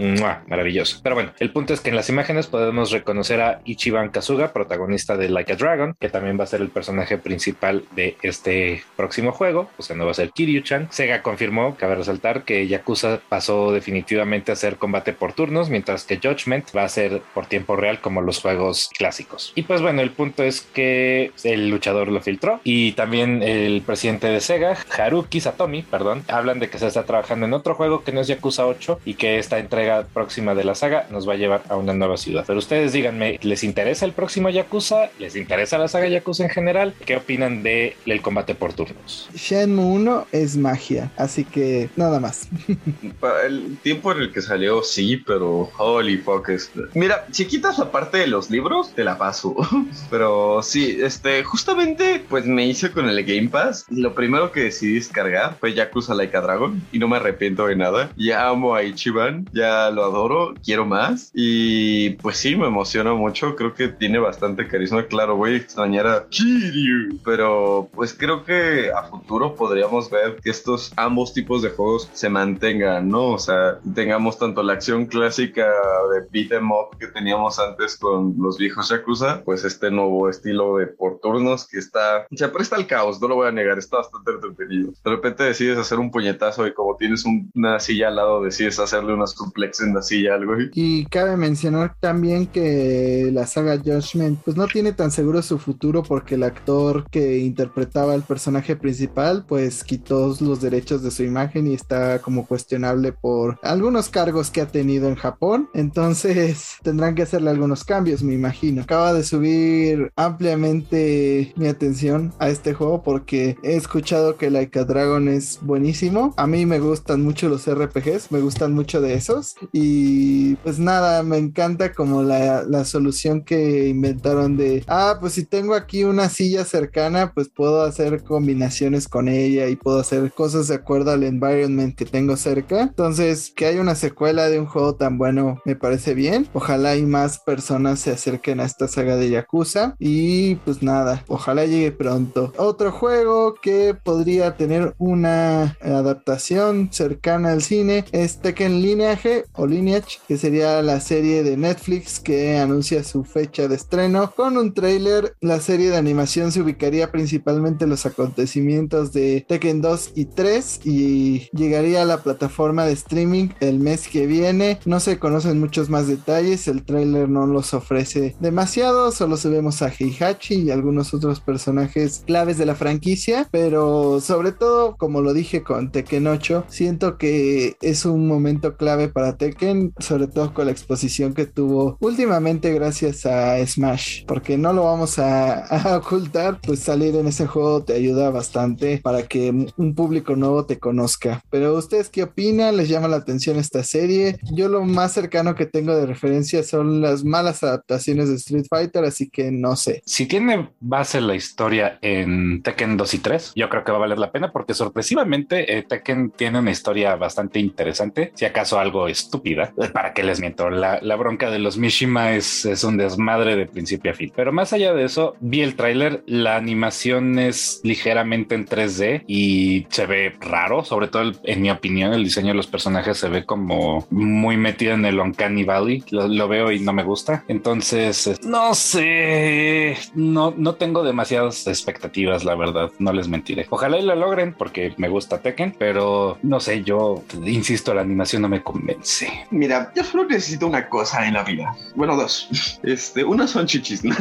D: maravilloso. Pero bueno, el punto es que en las imágenes podemos reconocer a Ichiban Kazuga, protagonista de Like a Dragon, que también va a ser el personaje principal de este próximo juego, o sea, no va a ser Kiryu-chan. Sega confirmó, cabe resaltar, que Yakuza pasó definitivamente a ser combate por turnos, mientras que Judgment va a ser por tiempo real como los juegos clásicos. Y pues bueno, el punto es que el luchador lo filtró y también el presidente de Sega, Haruki Satomi, perdón, hablan de que se está trabajando en otro juego que no es Yakuza 8 y que esta entrega próxima de la saga nos va a llevar a una nueva ciudad. Pero ustedes díganme, ¿les interesa el próximo Yakuza? ¿Les interesa la saga Yakuza en general? ¿Qué opinan de el combate por turnos?
A: Shenmue 1 es magia, así que nada más.
C: el tiempo en el que salió salió, sí, pero holy fuck. Es... Mira, si quitas la parte de los libros, te la paso. pero sí, este, justamente, pues me hice con el Game Pass. Lo primero que decidí descargar fue Yakuza Laika Dragon. Y no me arrepiento de nada. Ya amo a Ichiban, ya lo adoro, quiero más. Y pues sí, me emociona mucho. Creo que tiene bastante carisma. Claro, voy a extrañar a Kiryu. Pero pues creo que a futuro podríamos ver que estos ambos tipos de juegos se mantengan, ¿no? O sea, tengamos tanto la acción clásica de beat em up que teníamos antes con los viejos Yakuza, pues este nuevo estilo de por turnos que está, se presta al caos, no lo voy a negar, está bastante entretenido. De repente decides hacer un puñetazo y como tienes una silla al lado, decides hacerle una suplex en la silla, algo.
A: Y cabe mencionar también que la saga Judgment, pues no tiene tan seguro su futuro porque el actor que interpretaba al personaje principal, pues quitó los derechos de su imagen y está como cuestionable por algunos cargos que ha tenido en Japón. Entonces tendrán que hacerle algunos cambios, me imagino. Acaba de subir ampliamente mi atención a este juego porque he escuchado que Laika Dragon es buenísimo. A mí me gustan mucho los RPGs, me gustan mucho de esos. Y pues nada, me encanta como la, la solución que inventaron de, ah, pues si tengo aquí una silla cercana, pues puedo hacer combinaciones con ella y puedo hacer cosas de acuerdo al environment que tengo cerca. Entonces, que haya una secuela de un juego tan bueno me parece bien. Ojalá y más personas se acerquen a esta saga de Yakuza. Y pues nada, ojalá llegue pronto. Otro juego que podría tener una adaptación cercana al cine es Tekken Lineage o Lineage, que sería la serie de Netflix que anuncia su fecha de estreno. Con un trailer, la serie de animación se ubicaría principalmente en los acontecimientos de Tekken 2 y 3 y llegaría a la plataforma de streaming el mes que viene. No se conocen muchos más detalles, el trailer no los ofrece demasiado, solo sabemos a Heihachi y algunos otros personajes claves de la franquicia, pero sobre todo, como lo dije con Tekken 8, siento que es un momento clave para Tekken, sobre todo con la exposición que tuvo últimamente gracias a Smash, porque no lo vamos a, a ocultar, pues salir en ese juego te ayuda bastante para que un público nuevo te conozca. Pero ustedes qué opinan? ¿Les llama la atención esta serie? Yo lo más cercano que tengo de referencia son las malas adaptaciones de Street Fighter, así que no sé.
D: Si tiene base la historia en Tekken 2 y 3, yo creo que va a valer la pena porque sorpresivamente eh, Tekken tiene una historia bastante interesante, si acaso algo estúpida. ¿Para qué les miento? La, la bronca de los Mishima es, es un desmadre de principio a fin. Pero más allá de eso, vi el tráiler, la animación es ligeramente en 3D y se ve raro, sobre todo en mi opinión, el diseño de los personajes se ve como muy metido en el Uncanny Valley. Lo, lo veo y no me gusta. Entonces, no sé, no, no tengo demasiadas expectativas, la verdad, no les mentiré. Ojalá y lo logren porque me gusta Tekken, pero no sé, yo insisto, la animación no me convence.
C: Mira, yo solo necesito una cosa en la vida. Bueno, dos. Este, una son chichis.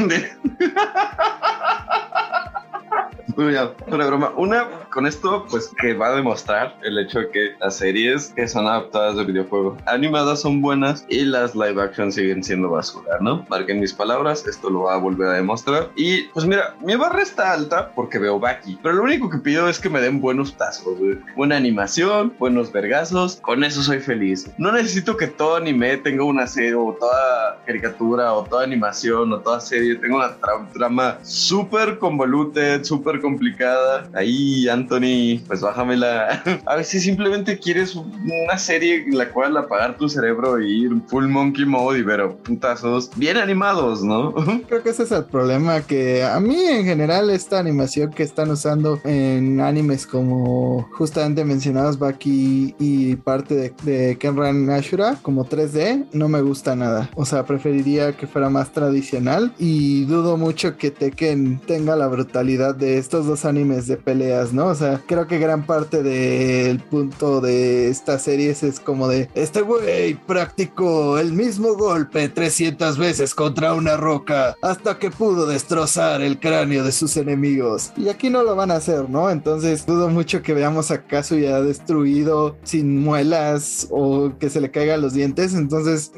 C: ya, una broma. Una, con esto, pues que va a demostrar el hecho de que las series que son adaptadas de videojuego animadas son buenas y las live action siguen siendo basura, ¿no? Marquen mis palabras, esto lo va a volver a demostrar. Y pues mira, mi barra está alta porque veo Baki, pero lo único que pido es que me den buenos tazos, güey. Buena animación, buenos vergazos, con eso soy feliz. No necesito que todo anime tenga una serie o toda caricatura o toda animación o toda serie tenga una tra trama súper convoluted, súper complicada. Ahí, Anthony, pues bájamela. A veces simplemente quieres una serie en la cual apagar tu cerebro y ir full monkey mode y ver putazos bien animados, ¿no?
A: Creo que ese es el problema que a mí en general esta animación que están usando en animes como justamente mencionados Baki y parte de, de Kenran Ashura como 3D no me gusta nada. O sea, preferiría que fuera más tradicional y dudo mucho que Tekken tenga la brutalidad de estos dos animes de peleas, ¿no? Sea, creo que gran parte del punto de estas series es como de este güey practicó el mismo golpe 300 veces contra una roca hasta que pudo destrozar el cráneo de sus enemigos. Y aquí no lo van a hacer, ¿no? Entonces dudo mucho que veamos a ya destruido sin muelas o que se le caigan los dientes. Entonces,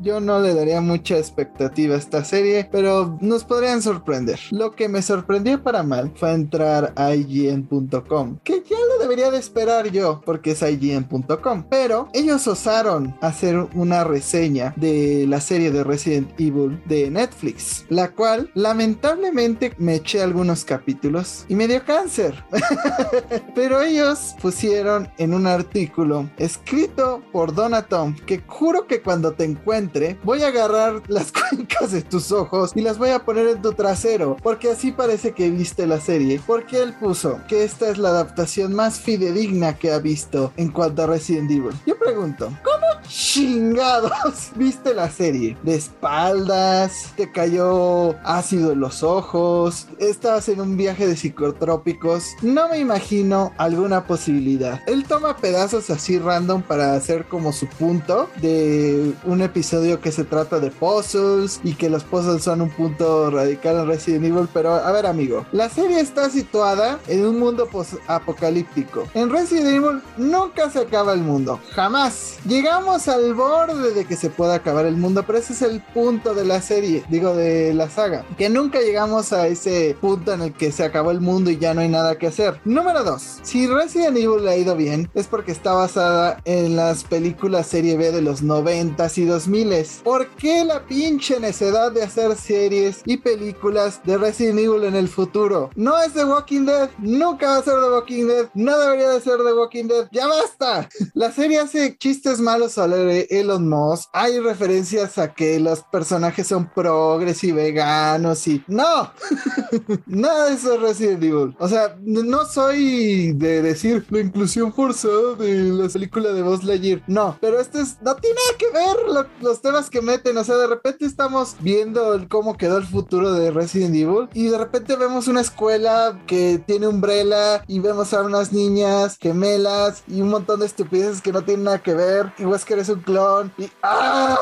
A: yo no le daría mucha expectativa a esta serie, pero nos podrían sorprender. Lo que me sorprendió para mal fue entrar a IGN.com Que ya lo debería de esperar yo, porque es IGN.com, pero ellos osaron hacer una reseña de la serie de Resident Evil de Netflix, la cual lamentablemente me eché algunos capítulos y me dio cáncer. pero ellos pusieron en un artículo escrito por Donatom que juro que cuando te encuentre voy a agarrar las cuencas de tus ojos y las voy a poner en tu trasero, porque así parece que viste la serie. Porque él puso que esta es la adaptación más fidedigna que ha visto en cuanto a Resident Evil. Yo pregunto, ¿cómo chingados viste la serie? ¿De espaldas? ¿Te cayó ácido en los ojos? ¿Estabas en un viaje de psicotrópicos? No me imagino alguna posibilidad. Él toma pedazos así random para hacer como su punto de un episodio que se trata de puzzles y que los puzzles son un punto radical en Resident Evil, pero a ver amigo, la serie está situada en un mundo apocalíptico. En Resident Evil nunca se acaba el mundo, jamás. Llegamos al borde de que se pueda acabar el mundo, pero ese es el punto de la serie, digo de la saga, que nunca llegamos a ese punto en el que se acabó el mundo y ya no hay nada que hacer. Número 2. Si Resident Evil le ha ido bien, es porque está basada en las películas serie B de los 90s y 2000s. ¿Por qué la pinche necedad de hacer series y películas de Resident Evil en el futuro? No es The Walking Dead, nunca va a ser The Walking Dead, no debería de ser The Walking Dead, ya basta. La serie hace chistes malos sobre Elon Musk, hay referencias a que los personajes son progres y veganos y no, nada de eso es Resident Evil. O sea, no soy de decir la inclusión forzada de la película de Buzz Lightyear, no, pero este es, no tiene que ver los temas que meten, o sea, de repente estamos viendo cómo quedó el futuro de Resident Evil y de repente vemos una escuela que tiene umbrella y vemos a unas niñas gemelas y un montón de estupideces que no tienen nada que ver y que eres un clon y ¡ah!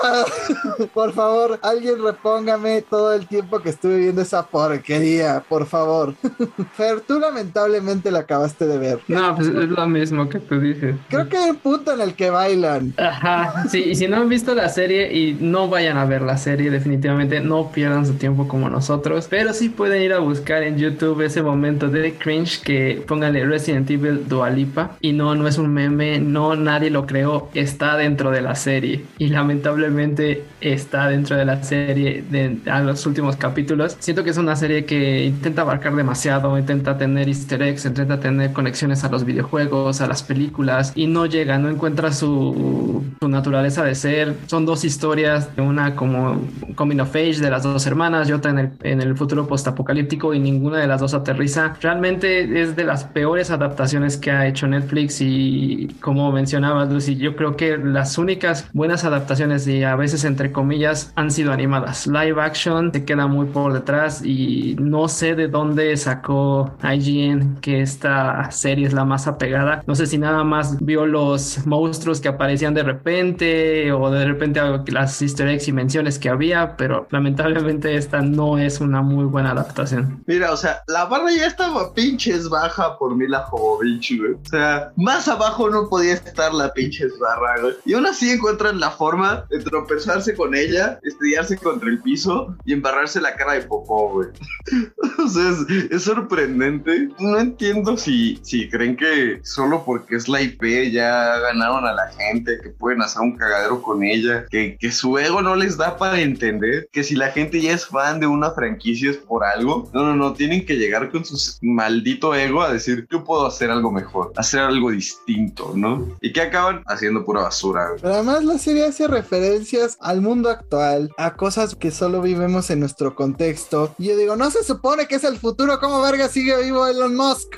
A: por favor, alguien repóngame todo el tiempo que estuve viendo esa porquería, por favor. Fer, tú lamentablemente la acabaste de ver.
B: No, pues es lo mismo que tú dices.
A: Creo que hay un punto en el que bailan.
B: Ajá, sí, y si no han visto la serie y no vayan a ver la serie, definitivamente no pierdan su tiempo como nosotros, pero sí pueden ir a buscar en YouTube ese momento de cringe que pónganle Resident Evil Dualipa y no, no es un meme, no nadie lo creó, está dentro de la serie y lamentablemente está dentro de la serie de a los últimos capítulos. Siento que es una serie que intenta abarcar demasiado, intenta tener easter eggs, intenta tener conexiones a los videojuegos, a las películas y no llega, no encuentra su, su naturaleza de ser. Son dos historias, una como coming of age de las dos hermanas y otra en el, en el futuro postapocalíptico y ninguna de las dos aterriza. Realmente es de las peores adaptaciones que ha hecho Netflix y como mencionaba Lucy, yo creo que las únicas buenas adaptaciones y a veces entre comillas han sido animadas. Live action te queda muy por detrás y no sé de dónde sacó IGN que esta serie es la más apegada. No sé si nada más vio los monstruos que aparecían de repente o de repente las easter eggs y menciones que había, pero lamentablemente esta no es una muy buena adaptación.
C: Mira, o sea, la barra ya estaba pinches baja por mí la Jovovich, güey. O sea, más abajo no podía estar la pinches barra, güey. Y aún así encuentran la forma de tropezarse con ella, estrellarse contra el piso y embarrarse la cara de popó, güey. o sea, es, es, sorprendente. No entiendo si, si creen que solo porque es la IP ya ganaron a la gente, que pueden hacer un cagadero con ella, que, que su ego no les da para entender que si la gente ya es fan de una franquicia es por algo. No, no, no, tienen que llegar con su maldito ego a decir, yo puedo hacer algo mejor, hacer algo distinto, ¿no? Y que acaban haciendo pura basura. Güey.
A: Pero además la serie hace referencias al mundo actual, a cosas que solo vivimos en nuestro contexto. Y yo digo, no se supone que es el futuro, ¿cómo verga sigue vivo Elon Musk?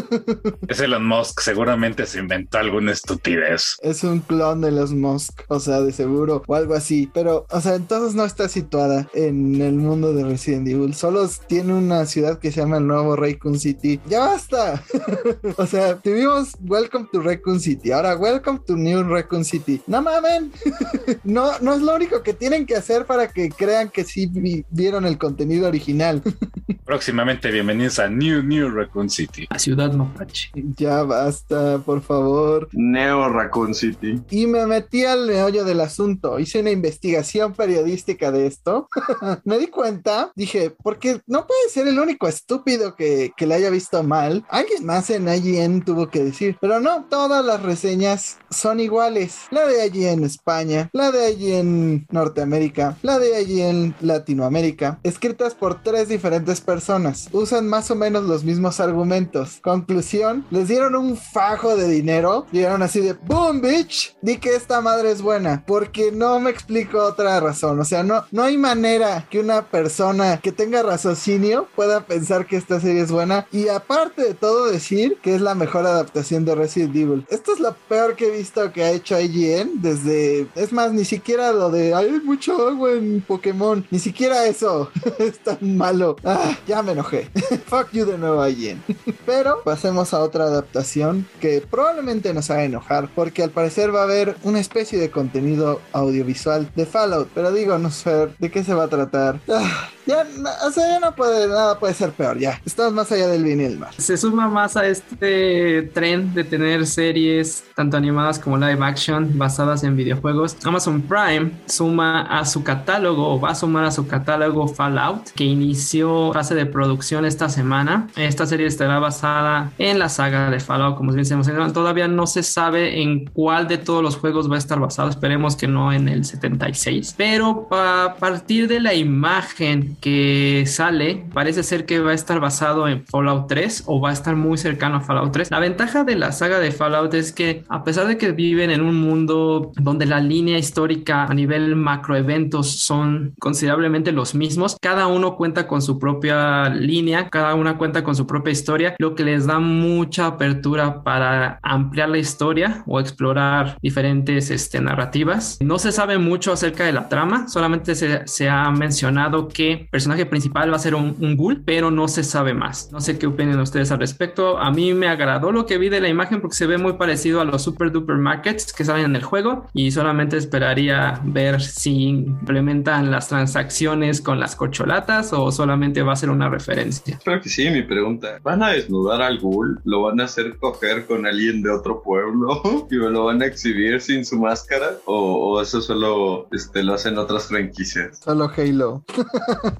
D: es Elon Musk, seguramente se inventó alguna estupidez.
A: Es un clon de Elon Musk, o sea, de seguro, o algo así. Pero, o sea, entonces no está situada en el mundo de Resident Evil. Solo tiene una ciudad que se llama el nuevo Raycon City. ¡Ya basta! o sea, tuvimos Welcome to Raycon City. Ahora, Welcome to New Raycon City. No mamen. no, no es lo único que tienen que hacer para que crean que sí vieron el contenido original.
D: Próximamente bienvenidos a New New Raccoon City.
B: La ciudad mapache.
A: Ya basta, por favor.
C: Neo Raccoon City.
A: Y me metí al meollo del asunto. Hice una investigación periodística de esto. me di cuenta, dije, porque no puede ser el único estúpido que, que le haya visto mal. Alguien más en IGN tuvo que decir, pero no, todas las reseñas son iguales. La de en España, la de en Norteamérica, la de en Latinoamérica, escritas por tres diferentes personas. Usan más o menos los mismos argumentos. Conclusión, les dieron un fajo de dinero, dieron así de boom bitch, di que esta madre es buena, porque no me explico otra razón, o sea, no no hay manera que una persona que tenga raciocinio pueda pensar que esta serie es buena y aparte de todo decir que es la mejor adaptación de Resident Evil. Esto es lo peor que he visto que ha hecho IGN desde... Es más, ni siquiera lo de... Hay mucho agua en Pokémon. Ni siquiera eso es tan malo. Ah, ya me enojé. Fuck you de nuevo IGN. Pero pasemos a otra adaptación que probablemente nos haga enojar porque al parecer va a haber una especie de contenido audiovisual de Fallout. Pero digo, no sé de qué se va a tratar. Ah, ya, o sea, ya no puede, nada puede ser peor, ya. Estamos más allá del el mal.
B: Se suma más a este tren de tener series tanto animadas como live action basadas en videojuegos. Amazon Prime suma a su catálogo o va a sumar a su catálogo Fallout, que inició fase de producción esta semana. Esta serie estará basada en la saga de Fallout, como bien se mencionó. Todavía no se sabe en cuál de todos los juegos va a estar basado. Esperemos que no en el 76. Pero a partir de la imagen que sale parece ser que va a estar basado en Fallout 3 o va a estar muy cercano a Fallout 3. La ventaja de la saga de Fallout es que a pesar de que viven en un mundo donde la línea histórica a nivel macroeventos son considerablemente los mismos, cada uno cuenta con su propia línea, cada una cuenta con su propia historia, lo que les da mucha apertura para ampliar la historia o explorar diferentes este, narrativas. No se sabe mucho acerca de la trama, solamente se, se ha mencionado que personaje principal va a ser un, un, ghoul, pero no se sabe más. No sé qué opinan ustedes al respecto. A mí me agradó lo que vi de la imagen porque se ve muy parecido a los Super Duper Markets que salen en el juego y solamente esperaría ver si implementan las transacciones con las corcholatas o solamente va a ser una referencia.
C: Creo que sí, mi pregunta. ¿Van a desnudar al ghoul? ¿Lo van a hacer coger con alguien de otro pueblo? ¿Y lo van a exhibir sin su máscara? ¿O, o eso solo este, lo hacen otras franquicias?
A: Solo Halo.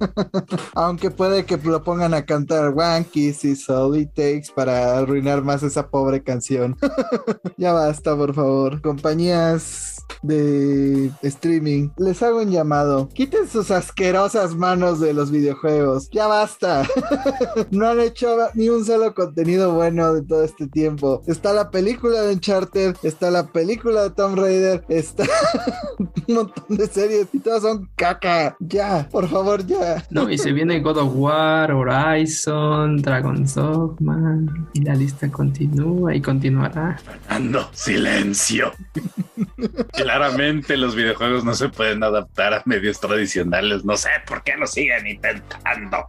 A: Aunque puede que lo pongan a cantar Wankies y Takes para arruinar más esa pobre canción. ya basta, por favor. Compañías de streaming, les hago un llamado. Quiten sus asquerosas manos de los videojuegos. Ya basta. no han hecho ni un solo contenido bueno de todo este tiempo. Está la película de Uncharted, está la película de Tomb Raider, está un montón de series y todas son caca. Ya, por favor, ya.
B: No, y se viene God of War, Horizon, Dragon's Dogma, y la lista continúa y continuará.
D: Fernando, silencio. Claramente los videojuegos no se pueden adaptar a medios tradicionales. No sé por qué lo siguen intentando.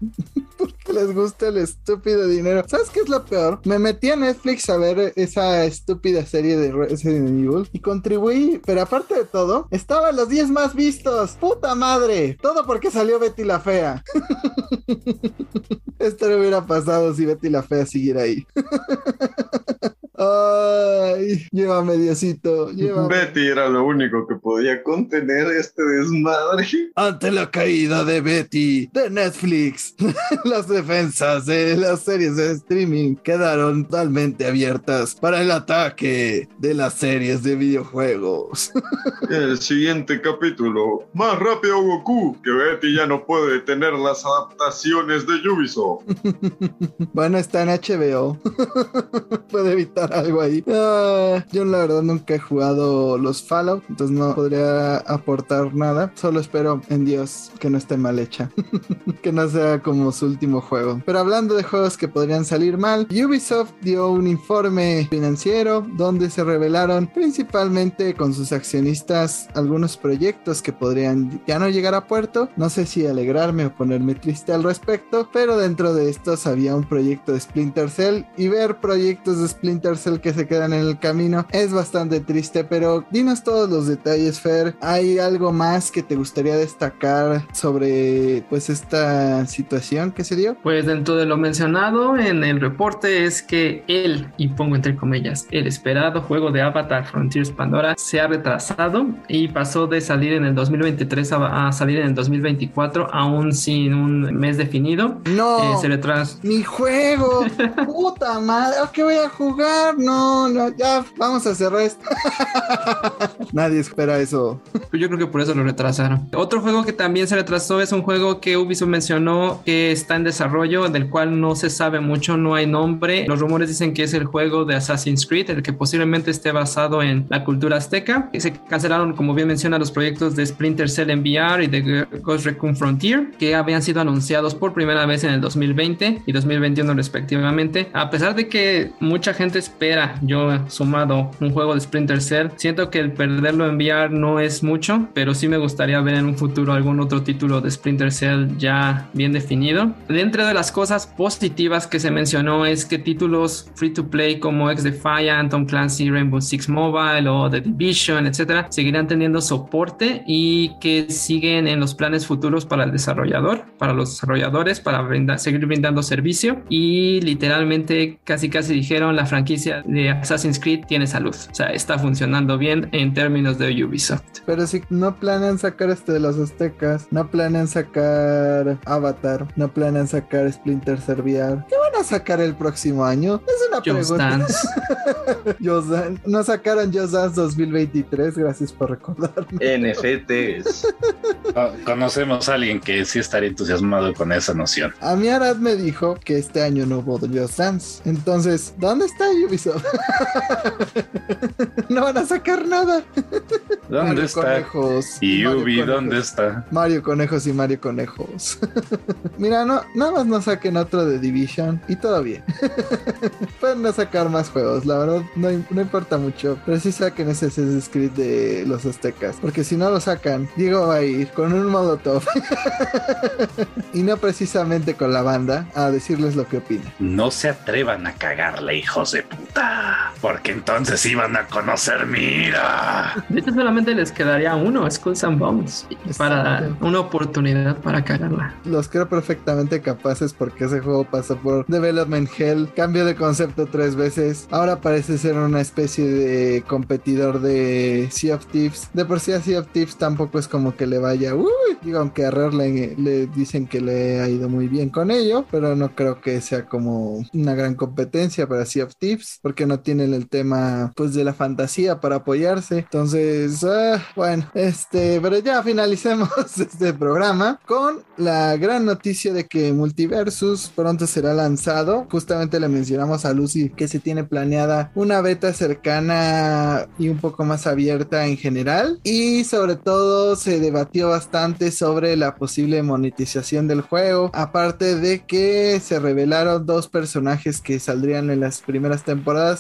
A: Porque les gusta el estúpido dinero. ¿Sabes qué es lo peor? Me metí a Netflix a ver esa estúpida serie de Resident Evil y contribuí, pero aparte de todo, estaban los 10 más vistos. ¡Puta madre! Todo porque salió Betty la Fea. Esto no hubiera pasado si Betty la Fea siguiera ahí. Ay, llévame, Diosito, llévame.
C: Betty era lo único que podía contener este desmadre.
A: Ante la caída de Betty de Netflix, las defensas de las series de streaming quedaron totalmente abiertas para el ataque de las series de videojuegos.
C: El siguiente capítulo. Más rápido, Goku, que Betty ya no puede detener las adaptaciones de Ubisoft.
A: bueno, está en HBO. puede evitar algo ahí. Ah, yo la verdad nunca he jugado los Fallout, entonces no podría aportar nada. Solo espero en Dios que no esté mal hecha. que no sea como su último juego. Pero hablando de juegos que podrían salir mal, Ubisoft dio un informe financiero donde se revelaron principalmente con sus accionistas algunos proyectos que podrían ya no llegar a puerto. No sé si alegrarme o ponerme triste al respecto, pero dentro de estos había un proyecto de Splinter Cell y ver proyectos de Splinter Cell que se quedan en el camino. Es bastante triste, pero dinos todos los detalles, Fer. ¿Hay algo más que te gustaría destacar sobre pues esta situación que se dio?
B: Pues dentro de lo mencionado en el reporte es que el, y pongo entre comillas, el esperado juego de Avatar Frontiers Pandora se ha retrasado y pasó de salir en el 2023 a, a salir en el 2024 aún sin un mes definido.
A: No.
B: Eh, se retrasa.
A: Mi juego. Puta madre. ¿Qué voy a jugar? No, no, ya vamos a cerrar esto. Nadie espera eso.
B: Yo creo que por eso lo retrasaron. Otro juego que también se retrasó es un juego que Ubisoft mencionó que está en desarrollo, del cual no se sabe mucho, no hay nombre. Los rumores dicen que es el juego de Assassin's Creed, el que posiblemente esté basado en la cultura azteca. Se cancelaron, como bien menciona, los proyectos de Splinter Cell en VR y de Ghost Recon Frontier, que habían sido anunciados por primera vez en el 2020 y 2021 respectivamente. A pesar de que mucha gente espera, yo sumado un juego de Splinter Cell, siento que el perderlo en VR no es mucho, pero sí me gustaría ver en un futuro algún otro título de Splinter Cell ya bien definido. Dentro de las cosas positivas que se mencionó es que títulos free to play como X Defiant, Tom Clancy, Rainbow Six Mobile o The Division, etcétera, seguirán teniendo soporte y que siguen en los planes futuros para el desarrollador, para los desarrolladores, para seguir brindando servicio y literalmente casi casi dijeron la franquicia de Assassin's Creed tiene salud, o sea, está funcionando bien en términos de Ubisoft.
A: Pero si no planean sacar este de los aztecas, no planean sacar Avatar, no planean sacar Splinter Cell VR, ¿qué van a sacar el próximo año? Es una
B: Just
A: pregunta.
B: Dance.
A: Just Dance. No sacaron Just Dance 2023, gracias por recordarme.
C: NFTs.
D: Co- Conocemos a alguien que sí estaría entusiasmado con esa noción.
A: A mí Arad me dijo que este año no hubo Just Dance. Entonces, ¿dónde está Ubisoft? no van a sacar nada.
D: ¿Dónde
A: Mario
D: está?
A: Conejos.
D: Y
A: Mario
D: Ubi,
A: Conejos.
D: ¿dónde está?
A: Mario Conejos y Mario Conejos. Mira, no, nada más no saquen otro de Division y todo bien. Pueden no sacar más juegos, la verdad no, no importa mucho. Pero sí saquen ese Assassin's Creed de los aztecas. Porque si no lo sacan, Diego va a ir con un modo top. y no precisamente con la banda a decirles lo que opina.
D: No se atrevan a cagarle, hijos de puta. Porque entonces iban a conocer mi ira.
B: De hecho, solamente les quedaría uno, Skulls and Bones, para una oportunidad para cagarla.
A: Los creo perfectamente capaces porque ese juego pasó por Development Hell, cambio de concepto tres veces. Ahora parece ser una especie de competidor de Sea of Thieves. De por sí a Sea of Thieves tampoco es como que le vaya, uy, digo, aunque a Rare le, le dicen que le ha ido muy bien con ello, pero no creo que sea como una gran competencia para Sea of Thieves porque no tienen el tema pues de la fantasía para apoyarse. Entonces, ah, bueno, este, pero ya finalicemos este programa con la gran noticia de que Multiversus pronto será lanzado. Justamente le mencionamos a Lucy que se tiene planeada una beta cercana y un poco más abierta en general. Y sobre todo se debatió bastante sobre la posible monetización del juego. Aparte de que se revelaron dos personajes que saldrían en las primeras temporadas,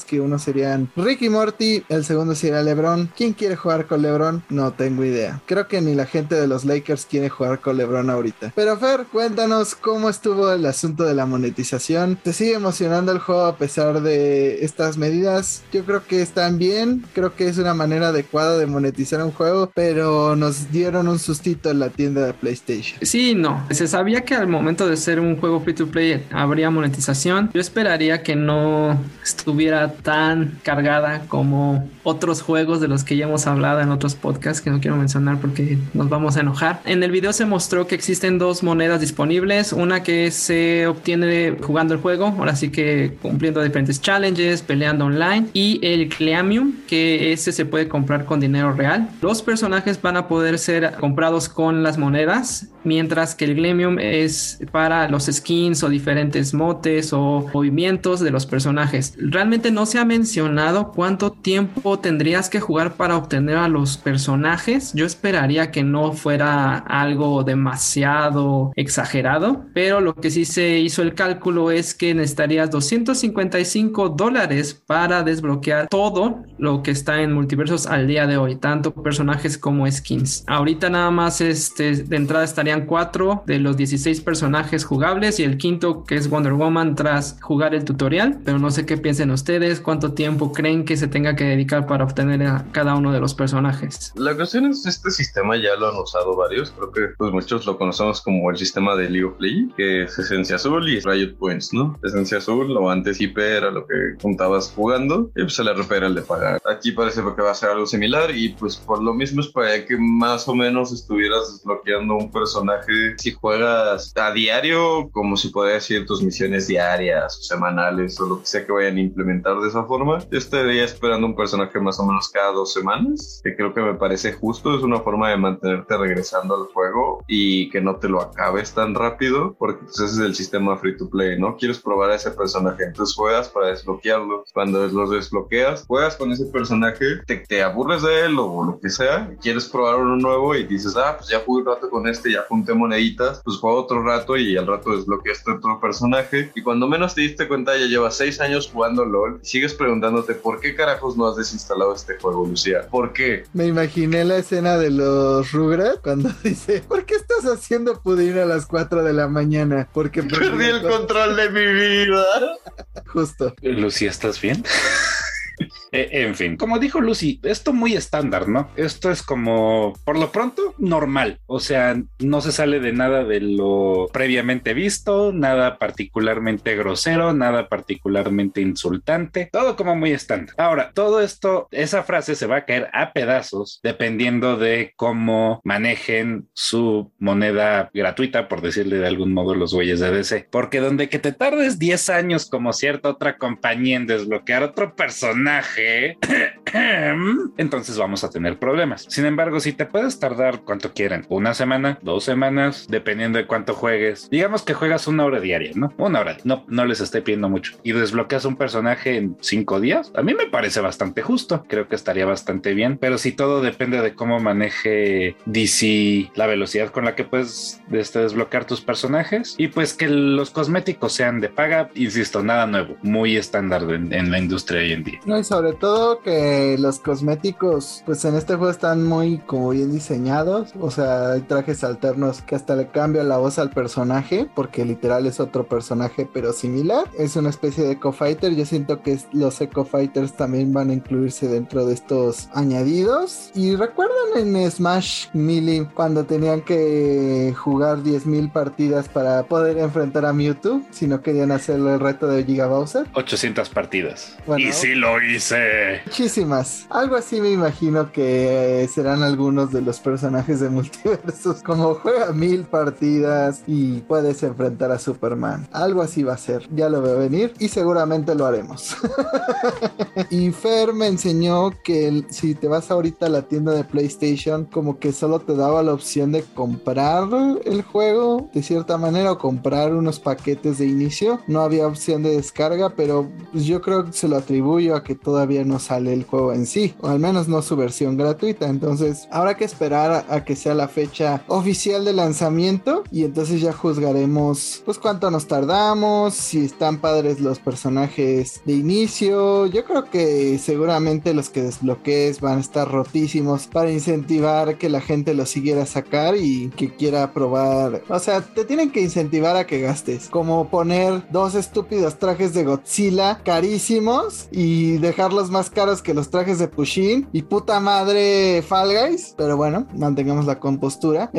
A: que uno serían Ricky Morty, el segundo sería LeBron. ¿Quién quiere jugar con LeBron? No tengo idea. Creo que ni la gente de los Lakers quiere jugar con LeBron ahorita. Pero Fer, cuéntanos cómo estuvo el asunto de la monetización. ¿Te sigue emocionando el juego a pesar de estas medidas? Yo creo que están bien. Creo que es una manera adecuada de monetizar un juego, pero nos dieron un sustito en la tienda de PlayStation.
B: Sí, no. Se sabía que al momento de ser un juego free to play habría monetización. Yo esperaría que no estuviera tan cargada como otros juegos de los que ya hemos hablado en otros podcasts que no quiero mencionar porque nos vamos a enojar. En el video se mostró que existen dos monedas disponibles. Una que se obtiene jugando el juego, ahora sí que cumpliendo diferentes challenges, peleando online. Y el Cleamium, que ese se puede comprar con dinero real. Los personajes van a poder ser comprados con las monedas, mientras que el Glemium es para los skins o diferentes motes o movimientos de los personajes. Realmente no se ha mencionado cuánto tiempo tendrías que jugar para obtener a los personajes. Yo esperaría que no fuera algo demasiado exagerado, pero lo que sí se hizo el cálculo es que necesitarías 255 dólares para desbloquear todo lo que está en multiversos al día de hoy, tanto personajes como skins. Ahorita nada más este, de entrada estarían serían cuatro de los 16 personajes jugables y el quinto que es Wonder Woman tras jugar el tutorial, pero no sé qué piensen ustedes, cuánto tiempo creen que se tenga que dedicar para obtener a cada uno de los personajes.
C: La cuestión es este sistema ya lo han usado varios, creo que pues muchos lo conocemos como el sistema de League of Legends, que es Esencia Azul y Riot Points, ¿no? Esencia Azul o antes IP era lo que juntabas jugando y pues el RP era el de pagar. Aquí parece que va a ser algo similar y pues por lo mismo es para que más o menos estuvieras desbloqueando un personaje si juegas a diario, como si podría decir tus misiones diarias o semanales o lo que sea que vayan implementar de esa forma. Yo estaría esperando un personaje más o menos cada dos semanas, que creo que me parece justo, es una forma de mantenerte regresando al juego y que no te lo acabes tan rápido, porque pues, ese es el sistema free to play, ¿no? Quieres probar a ese personaje, entonces juegas para desbloquearlo. Cuando los desbloqueas, juegas con ese personaje, te, te aburres de él o lo que sea, quieres probar uno nuevo y dices, ah, pues ya jugué un rato con este, ya junté moneditas, pues juego otro rato y al rato desbloqueaste otro personaje. Y cuando menos te diste cuenta, ya llevas seis años jugando LOL sigues preguntándote por qué carajos no has desinstalado este juego, Lucía. ¿Por qué?
A: Me imaginé la escena de los Rugrats cuando dice, ¿por qué estás haciendo pudín a las 4 de la mañana? Porque
C: perdí el control de mi vida.
A: Justo.
D: Lucía, ¿estás bien? Eh, en fin, como dijo Lucy, esto muy estándar, ¿no? Esto es como, por lo pronto, normal. O sea, no se sale de nada de lo previamente visto, nada particularmente grosero, nada particularmente insultante, todo como muy estándar. Ahora, todo esto, esa frase se va a caer a pedazos dependiendo de cómo manejen su moneda gratuita, por decirle de algún modo, los güeyes de DC. Porque donde que te tardes 10 años como cierta otra compañía en desbloquear otro personaje, entonces vamos a tener problemas. Sin embargo, si te puedes tardar cuanto quieran, una semana, dos semanas, dependiendo de cuánto juegues. Digamos que juegas una hora diaria, ¿no? Una hora, no, no les estoy pidiendo mucho. Y desbloqueas un personaje en cinco días, a mí me parece bastante justo. Creo que estaría bastante bien, pero si todo depende de cómo maneje DC la velocidad con la que puedes este, desbloquear tus personajes y pues que los cosméticos sean de paga, insisto, nada nuevo, muy estándar en, en la industria hoy en día.
A: No, y sobre todo que los cosméticos, pues en este juego están muy como bien diseñados. O sea, hay trajes alternos que hasta le cambia la voz al personaje, porque literal es otro personaje, pero similar. Es una especie de eco-fighter. Yo siento que los eco-fighters también van a incluirse dentro de estos añadidos. Y recuerdan en Smash Melee cuando tenían que jugar 10.000 partidas para poder enfrentar a Mewtwo, si no querían hacer el reto de Giga Bowser.
D: 800 partidas. y sí lo hice.
A: Muchísimas. Algo así me imagino que serán algunos de los personajes de multiversos. Como juega mil partidas y puedes enfrentar a Superman. Algo así va a ser. Ya lo veo venir y seguramente lo haremos. y Fer me enseñó que si te vas ahorita a la tienda de PlayStation, como que solo te daba la opción de comprar el juego de cierta manera o comprar unos paquetes de inicio. No había opción de descarga, pero pues yo creo que se lo atribuyo a que todavía no sale el juego en sí, o al menos no su versión gratuita. Entonces, habrá que esperar a, que sea la fecha oficial de lanzamiento y entonces ya juzgaremos pues cuánto nos tardamos, si están padres los personajes de inicio. Yo creo que seguramente los que desbloquees van a estar rotísimos para incentivar que la gente lo siguiera sacar y que quiera probar. O sea, te tienen que incentivar a que gastes, como poner dos estúpidos trajes de Godzilla carísimos y dejarlos más caros que los trajes de Pushin y puta madre Fall Guys. Pero bueno, mantengamos la compostura.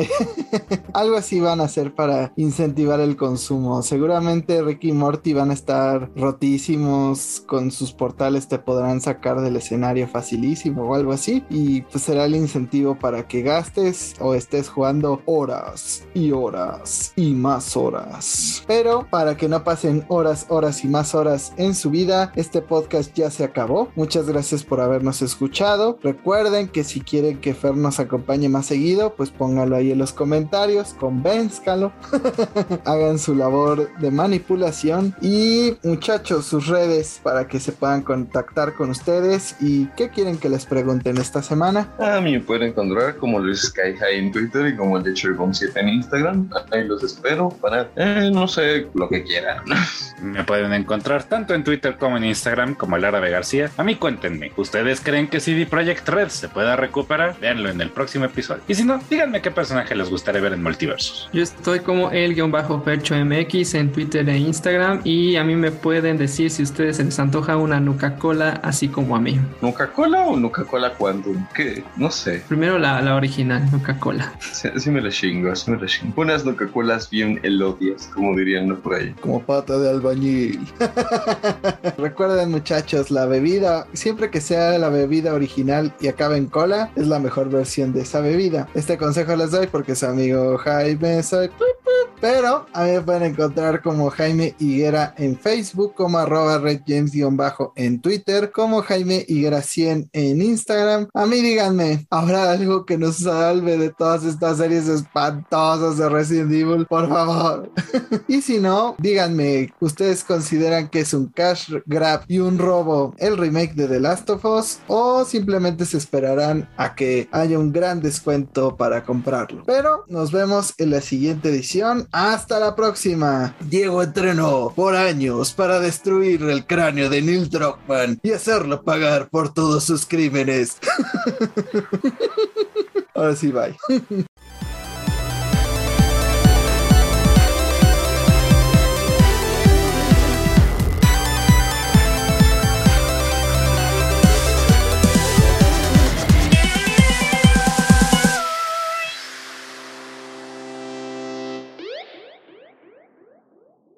A: Algo así van a hacer para incentivar el consumo. Seguramente Ricky y Morty van a estar rotísimos con sus portales, te podrán sacar del escenario facilísimo o algo así. Y pues será el incentivo para que gastes o estés jugando horas y horas y más horas. Pero para que no pasen horas, horas y más horas en su vida, este podcast ya se acabó. Muchas gracias por habernos escuchado. Recuerden que si quieren que Fer nos acompañe más seguido, pues póngalo ahí en los comentarios, convénzcalo, hagan su labor de manipulación y muchachos, sus redes para que se puedan contactar con ustedes y qué quieren que les pregunten esta semana.
C: A mí me pueden encontrar como Luis Sky High en Twitter y como el de Chergom 7 en Instagram. Ahí los espero para, eh, no sé, lo que quieran.
D: Me pueden encontrar tanto en Twitter como en Instagram como el Árabe García. A mí cuéntenme, ¿Ustedes creen que CD Projekt Red se pueda recuperar? Véanlo en el próximo episodio. Y si no, díganme qué personaje les gustaría ver en Multiversos.
B: Yo estoy como el-percho MX en Twitter e Instagram y a mí me pueden decir si a ustedes se les antoja una Nuca Cola así como a mí.
C: ¿Nuca Cola o Nuca Cola cuando? ¿Qué? No sé.
B: Primero la, la original, Nuca Cola.
C: Sí, sí me la chingo, sí me la chingo. Unas Nuca Colas bien elodias, como dirían ¿no? por ahí.
A: Como pata de albañil. Recuerden muchachos, la bebida, siempre que sea la bebida original y acabe en cola, es la mejor versión de esa bebida. Este consejo les doy porque su amigo Jaime soy... Pero a mí me pueden encontrar como Jaime Higuera en Facebook, como arroba redjames-bajo en Twitter, como Jaime Higuera 100 en Instagram. A mí díganme, ¿habrá algo que nos salve de todas estas series espantosas de Resident Evil? Por favor. y si no, díganme, ¿ustedes consideran que es un cash grab y un robo el de The Last of Us? ¿O simplemente se esperarán a que haya un gran descuento para comprarlo? Pero nos vemos en la siguiente edición. Hasta la próxima. Diego entrenó por años para destruir el cráneo de Neil Druckmann y hacerlo pagar por todos sus crímenes. Ahora sí, bye.